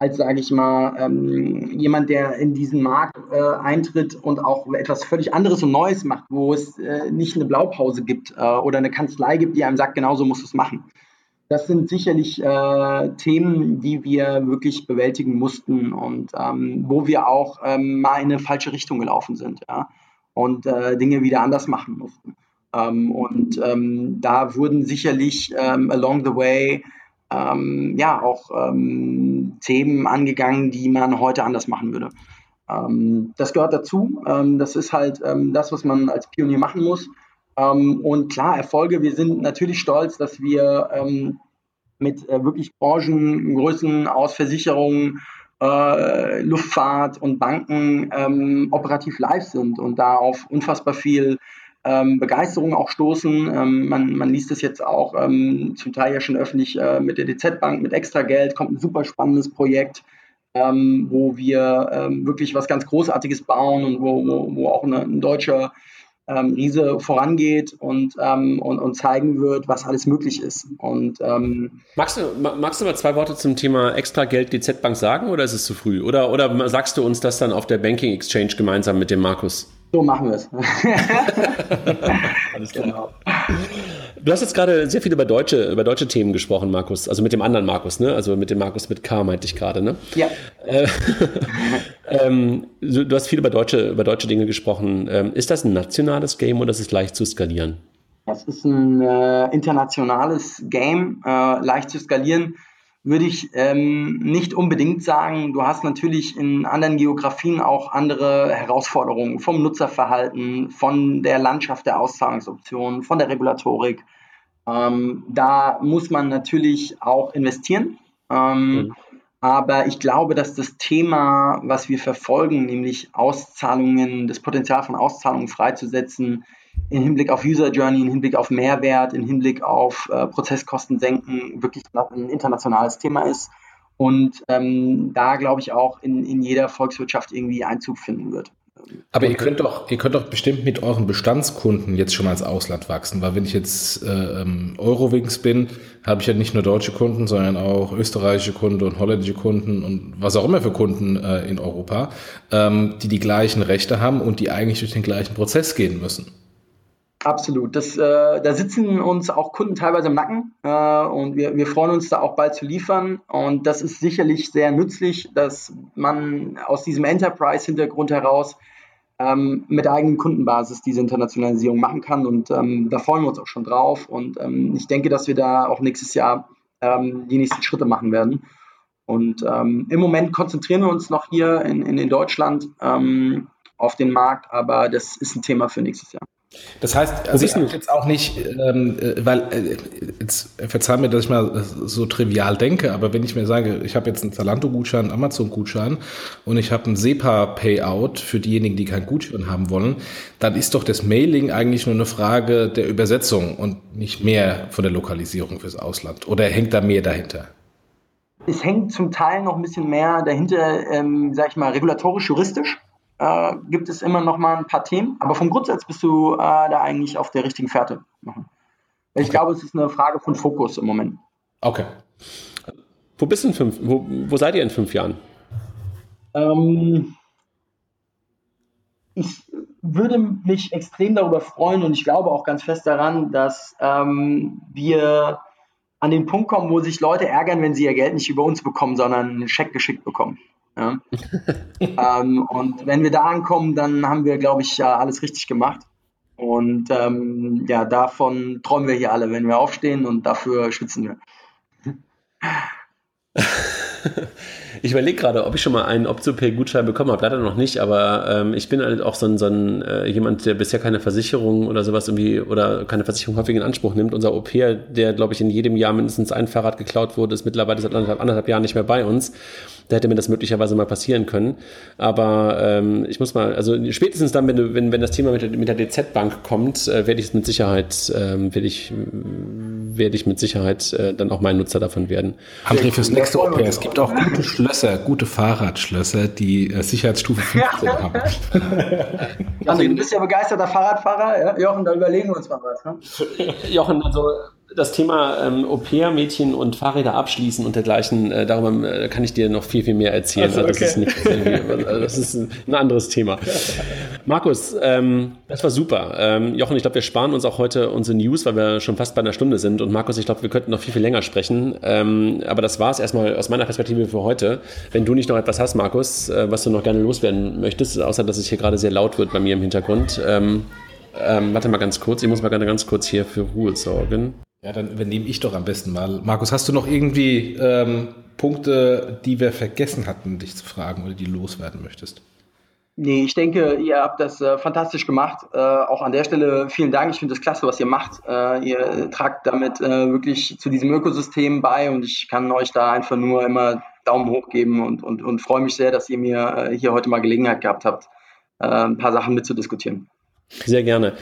als sage ich mal, ähm, jemand, der in diesen Markt äh, eintritt und auch etwas völlig anderes und Neues macht, wo es äh, nicht eine Blaupause gibt äh, oder eine Kanzlei gibt, die einem sagt, genau so musst du es machen. Das sind sicherlich äh, Themen, die wir wirklich bewältigen mussten und ähm, wo wir auch ähm, mal in eine falsche Richtung gelaufen sind ja? und äh, Dinge wieder anders machen mussten. Ähm, und ähm, da wurden sicherlich ähm, along the way ähm, ja auch ähm, Themen angegangen, die man heute anders machen würde. Ähm, das gehört dazu. Ähm, das ist halt ähm, das, was man als Pionier machen muss. Ähm, und klar, Erfolge. Wir sind natürlich stolz, dass wir mit äh, wirklich Branchengrößen aus Versicherungen, äh, Luftfahrt und Banken operativ live sind und da auf unfassbar viel ähm, Begeisterung auch stoßen. Ähm, man, man liest es jetzt auch ähm, zum Teil ja schon öffentlich äh, mit der DZ Bank, mit extra Geld, kommt ein super spannendes Projekt, ähm, wo wir ähm, wirklich was ganz Großartiges bauen und wo, wo, wo auch eine, ein deutscher ähm, Riese vorangeht und, und, und zeigen wird, was alles möglich ist. Und, magst, du, magst du mal zwei Worte zum Thema Extrageld DZ Bank sagen oder ist es zu früh? Oder, oder sagst du uns das dann auf der Banking Exchange gemeinsam mit dem Markus? So machen wir es. Alles klar. Genau. Du hast jetzt gerade sehr viel über deutsche, über deutsche Themen gesprochen, Markus. Also mit dem anderen Markus, ne? Also mit dem Markus mit K meinte ich gerade, ne? Ja. Äh, ähm, du hast viel über deutsche, über deutsche Dinge gesprochen. Ähm, ist das ein nationales Game oder ist es leicht zu skalieren? Das ist ein äh, internationales Game, äh, leicht zu skalieren würde ich ähm, nicht unbedingt sagen. Du hast natürlich in anderen Geografien auch andere Herausforderungen vom Nutzerverhalten, von der Landschaft der Auszahlungsoptionen, von der Regulatorik. Ähm, da muss man natürlich auch investieren. Ähm, mhm. Aber ich glaube, dass das Thema, was wir verfolgen, nämlich Auszahlungen, das Potenzial von Auszahlungen freizusetzen, in Hinblick auf User Journey, in Hinblick auf Mehrwert, in Hinblick auf äh, Prozesskosten senken wirklich ein internationales Thema ist und ähm, da glaube ich auch in, in jeder Volkswirtschaft irgendwie Einzug finden wird. Aber ihr könnt doch, ihr könnt doch bestimmt mit euren Bestandskunden jetzt schon mal ins Ausland wachsen, weil wenn ich jetzt äh, ähm, Eurowings bin, habe ich ja nicht nur deutsche Kunden, sondern auch österreichische Kunden und holländische Kunden und was auch immer für Kunden äh, in Europa, ähm, die die gleichen Rechte haben und die eigentlich durch den gleichen Prozess gehen müssen. Absolut. Das, äh, da sitzen uns auch Kunden teilweise im Nacken äh, und wir, wir freuen uns da auch bald zu liefern. Und das ist sicherlich sehr nützlich, dass man aus diesem Enterprise-Hintergrund heraus ähm, mit der eigenen Kundenbasis diese Internationalisierung machen kann. Und ähm, da freuen wir uns auch schon drauf. Und ähm, ich denke, dass wir da auch nächstes Jahr ähm, die nächsten Schritte machen werden. Und ähm, im Moment konzentrieren wir uns noch hier in, in, in Deutschland ähm, auf den Markt, aber das ist ein Thema für nächstes Jahr. Das heißt, also ich sage jetzt auch nicht, ähm, äh, weil, äh, jetzt verzeih mir, dass ich mal so trivial denke, aber wenn ich mir sage, ich habe jetzt einen Zalando-Gutschein, einen Amazon-Gutschein und ich habe einen SEPA-Payout für diejenigen, die keinen Gutschein haben wollen, dann ist doch das Mailing eigentlich nur eine Frage der Übersetzung und nicht mehr von der Lokalisierung fürs Ausland. Oder hängt da mehr dahinter? Es hängt zum Teil noch ein bisschen mehr dahinter, ähm, sag ich mal, regulatorisch-juristisch äh, gibt es immer noch mal ein paar Themen. Aber vom Grundsatz bist du äh, da eigentlich auf der richtigen Fährte. Ich okay. glaube, es ist eine Frage von Fokus im Moment. Okay. Wo bist du in fünf, wo, wo seid ihr in fünf Jahren? Ähm, ich würde mich extrem darüber freuen und ich glaube auch ganz fest daran, dass ähm, wir an den Punkt kommen, wo sich Leute ärgern, wenn sie ihr Geld nicht über uns bekommen, sondern einen Scheck geschickt bekommen. Ja? ähm, und wenn wir da ankommen, dann haben wir, glaube ich, alles richtig gemacht. Und ähm, ja, davon träumen wir hier alle, wenn wir aufstehen und dafür schwitzen wir. Ich überlege gerade, ob ich schon mal einen OptioPay-Gutschein bekommen habe. Leider noch nicht, aber ähm, ich bin halt auch so ein, so ein äh, jemand, der bisher keine Versicherung oder sowas irgendwie oder keine Versicherung häufig in Anspruch nimmt. Unser au der, glaube ich, in jedem Jahr mindestens ein Fahrrad geklaut wurde, ist mittlerweile seit anderthalb, anderthalb Jahren nicht mehr bei uns. Da hätte mir das möglicherweise mal passieren können. Aber ähm, ich muss mal, also spätestens dann, wenn, du, wenn, wenn das Thema mit, mit der DZ-Bank kommt, äh, werde ich es mit Sicherheit, ähm, werde ich, werde ich mit Sicherheit äh, dann auch mein Nutzer davon werden. André, fürs nächste OP, es gibt auch gute Schlösser, gute Fahrradschlösser, die äh, Sicherheitsstufe 15 haben. Also du bist ja begeisterter Fahrradfahrer, ja? Jochen, da überlegen wir uns mal was. Ne? Jochen, also das Thema ähm, Au-pair-Mädchen und Fahrräder abschließen und dergleichen, äh, darüber äh, kann ich dir noch viel, viel mehr erzählen. Also, okay. das, ist nicht, also das ist ein anderes Thema. Markus, ähm, das war super. Ähm, Jochen, ich glaube, wir sparen uns auch heute unsere News, weil wir schon fast bei einer Stunde sind. Und Markus, ich glaube, wir könnten noch viel, viel länger sprechen. Ähm, aber das war es erstmal aus meiner Perspektive für heute. Wenn du nicht noch etwas hast, Markus, äh, was du noch gerne loswerden möchtest, außer dass es hier gerade sehr laut wird bei mir im Hintergrund. Ähm, ähm, warte mal ganz kurz, ich muss mal ganz kurz hier für Ruhe sorgen. Ja, dann übernehme ich doch am besten mal. Markus, hast du noch irgendwie ähm, Punkte, die wir vergessen hatten, dich zu fragen oder die loswerden möchtest? Nee, ich denke, ihr habt das äh, fantastisch gemacht. Äh, auch an der Stelle vielen Dank. Ich finde das klasse, was ihr macht. Äh, ihr tragt damit äh, wirklich zu diesem Ökosystem bei und ich kann euch da einfach nur immer Daumen hoch geben und, und, und freue mich sehr, dass ihr mir äh, hier heute mal Gelegenheit gehabt habt, äh, ein paar Sachen mitzudiskutieren. Sehr gerne.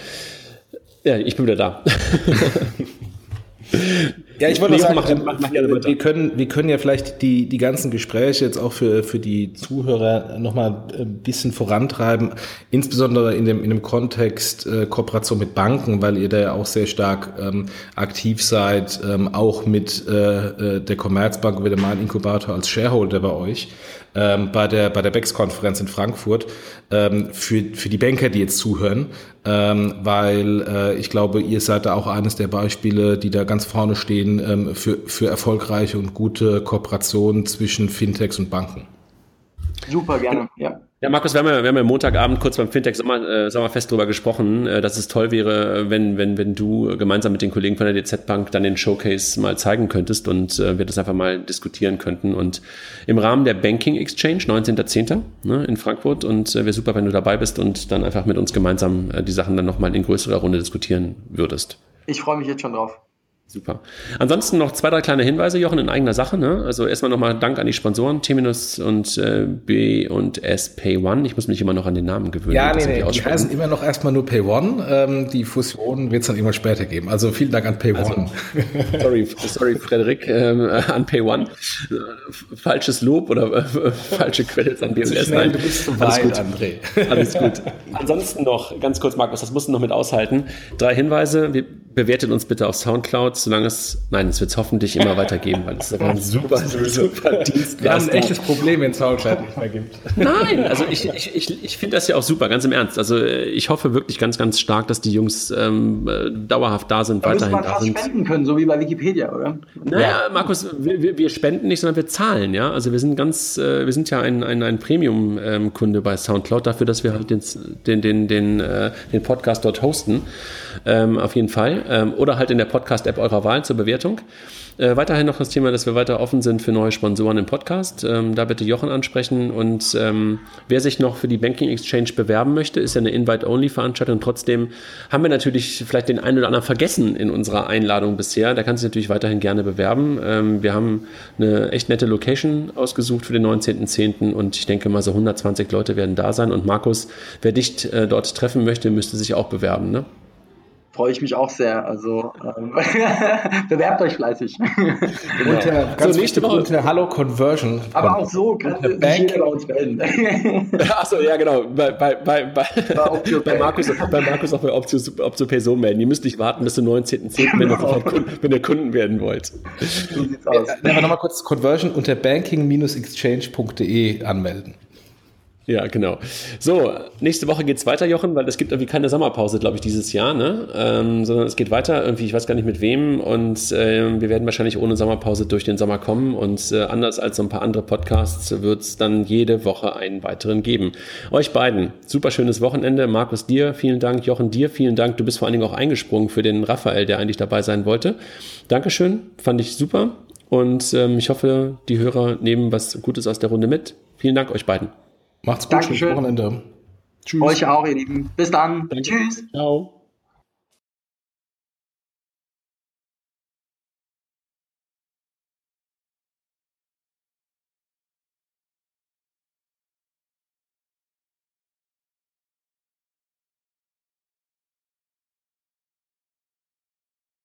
Ja, ich bin wieder da. Ja, ich wollte nee, sagen, mach, mach, mach wir, können, wir können ja vielleicht die, die ganzen Gespräche jetzt auch für, für die Zuhörer nochmal ein bisschen vorantreiben, insbesondere in dem, in dem Kontext äh, Kooperation mit Banken, weil ihr da ja auch sehr stark ähm, aktiv seid, ähm, auch mit äh, äh der Commerzbank oder dem Inkubator als Shareholder bei euch ähm, bei der, bei der BEX-Konferenz in Frankfurt ähm, für, für die Banker, die jetzt zuhören, ähm, weil äh, ich glaube, ihr seid da auch eines der Beispiele, die da ganz vorne stehen ähm, für, für erfolgreiche und gute Kooperationen zwischen Fintechs und Banken. Super, gerne, ja. Ja, Markus, wir haben ja, wir haben ja Montagabend kurz beim Fintech Sommer, äh, Sommerfest drüber gesprochen, äh, dass es toll wäre, wenn, wenn, wenn du gemeinsam mit den Kollegen von der DZ Bank dann den Showcase mal zeigen könntest und äh, wir das einfach mal diskutieren könnten. Und im Rahmen der Banking Exchange, 19.10. Ne, in Frankfurt. Und äh, wäre super, wenn du dabei bist und dann einfach mit uns gemeinsam äh, die Sachen dann nochmal in größerer Runde diskutieren würdest. Ich freue mich jetzt schon drauf. Super. Ansonsten noch zwei, drei kleine Hinweise, Jochen, in eigener Sache. Ne? Also erstmal nochmal Dank an die Sponsoren, T- und äh, B und S Pay One. Ich muss mich immer noch an den Namen gewöhnen. Ja, nee, nee, die heißen immer noch erstmal nur Pay One. Ähm, die Fusion wird es dann irgendwann später geben. Also vielen Dank an Pay also, One. sorry, sorry, Frederik, ähm, an Pay One. Falsches Lob oder äh, falsche Credits an B&S. Nein, du bist zu weit, André. Alles gut. Ansonsten noch, ganz kurz, Markus, das musst du noch mit aushalten. Drei Hinweise. Wir bewertet uns bitte auf Soundcloud solange es, nein, es wird es hoffentlich immer weitergeben, weil es ist ein super, super Dienst. Wir haben ein echtes Problem, wenn es Soundcloud nicht mehr gibt. Nein, also ich, ich, ich, ich finde das ja auch super, ganz im Ernst. Also ich hoffe wirklich ganz, ganz stark, dass die Jungs ähm, dauerhaft da sind, da weiterhin man da sind. spenden können, so wie bei Wikipedia, oder? Naja, Markus, wir, wir spenden nicht, sondern wir zahlen, ja. Also wir sind ganz, äh, wir sind ja ein, ein, ein Premium-Kunde bei Soundcloud dafür, dass wir halt den, den, den, den, äh, den Podcast dort hosten. Ähm, auf jeden Fall. Ähm, oder halt in der Podcast-App eurer Wahl zur Bewertung. Äh, weiterhin noch das Thema, dass wir weiter offen sind für neue Sponsoren im Podcast. Ähm, da bitte Jochen ansprechen. Und ähm, wer sich noch für die Banking Exchange bewerben möchte, ist ja eine Invite-Only-Veranstaltung. Trotzdem haben wir natürlich vielleicht den einen oder anderen vergessen in unserer Einladung bisher. Da kann sich natürlich weiterhin gerne bewerben. Ähm, wir haben eine echt nette Location ausgesucht für den 19.10. und ich denke mal so 120 Leute werden da sein. Und Markus, wer dich äh, dort treffen möchte, müsste sich auch bewerben, ne? Freue ich mich auch sehr. Also ähm, bewerbt euch fleißig. Genau. Unter, ganz so, nächste Woche. unter Hallo Conversion. Aber auch so kann jeder bei uns melden. Achso, ja genau. Bei, bei, bei, bei, bei, Markus, bei Markus auch bei Optio, Optio Person melden. Ihr müsst nicht warten bis zum 19.10., genau. wenn, ihr Kunden, wenn ihr Kunden werden wollt. So sieht's aus. Ja, aber nochmal kurz Conversion unter banking-exchange.de anmelden. Ja, genau. So, nächste Woche geht's weiter, Jochen, weil es gibt irgendwie keine Sommerpause, glaube ich, dieses Jahr, ne? Ähm, sondern es geht weiter, irgendwie, ich weiß gar nicht mit wem und äh, wir werden wahrscheinlich ohne Sommerpause durch den Sommer kommen und äh, anders als so ein paar andere Podcasts wird's dann jede Woche einen weiteren geben. Euch beiden, super schönes Wochenende. Markus, dir vielen Dank, Jochen, dir vielen Dank. Du bist vor allen Dingen auch eingesprungen für den Raphael, der eigentlich dabei sein wollte. Dankeschön, fand ich super und ähm, ich hoffe, die Hörer nehmen was Gutes aus der Runde mit. Vielen Dank euch beiden. Macht's gut, schönes Wochenende. Tschüss. Euch auch, ihr Lieben. Bis dann. Danke. Tschüss. Ciao.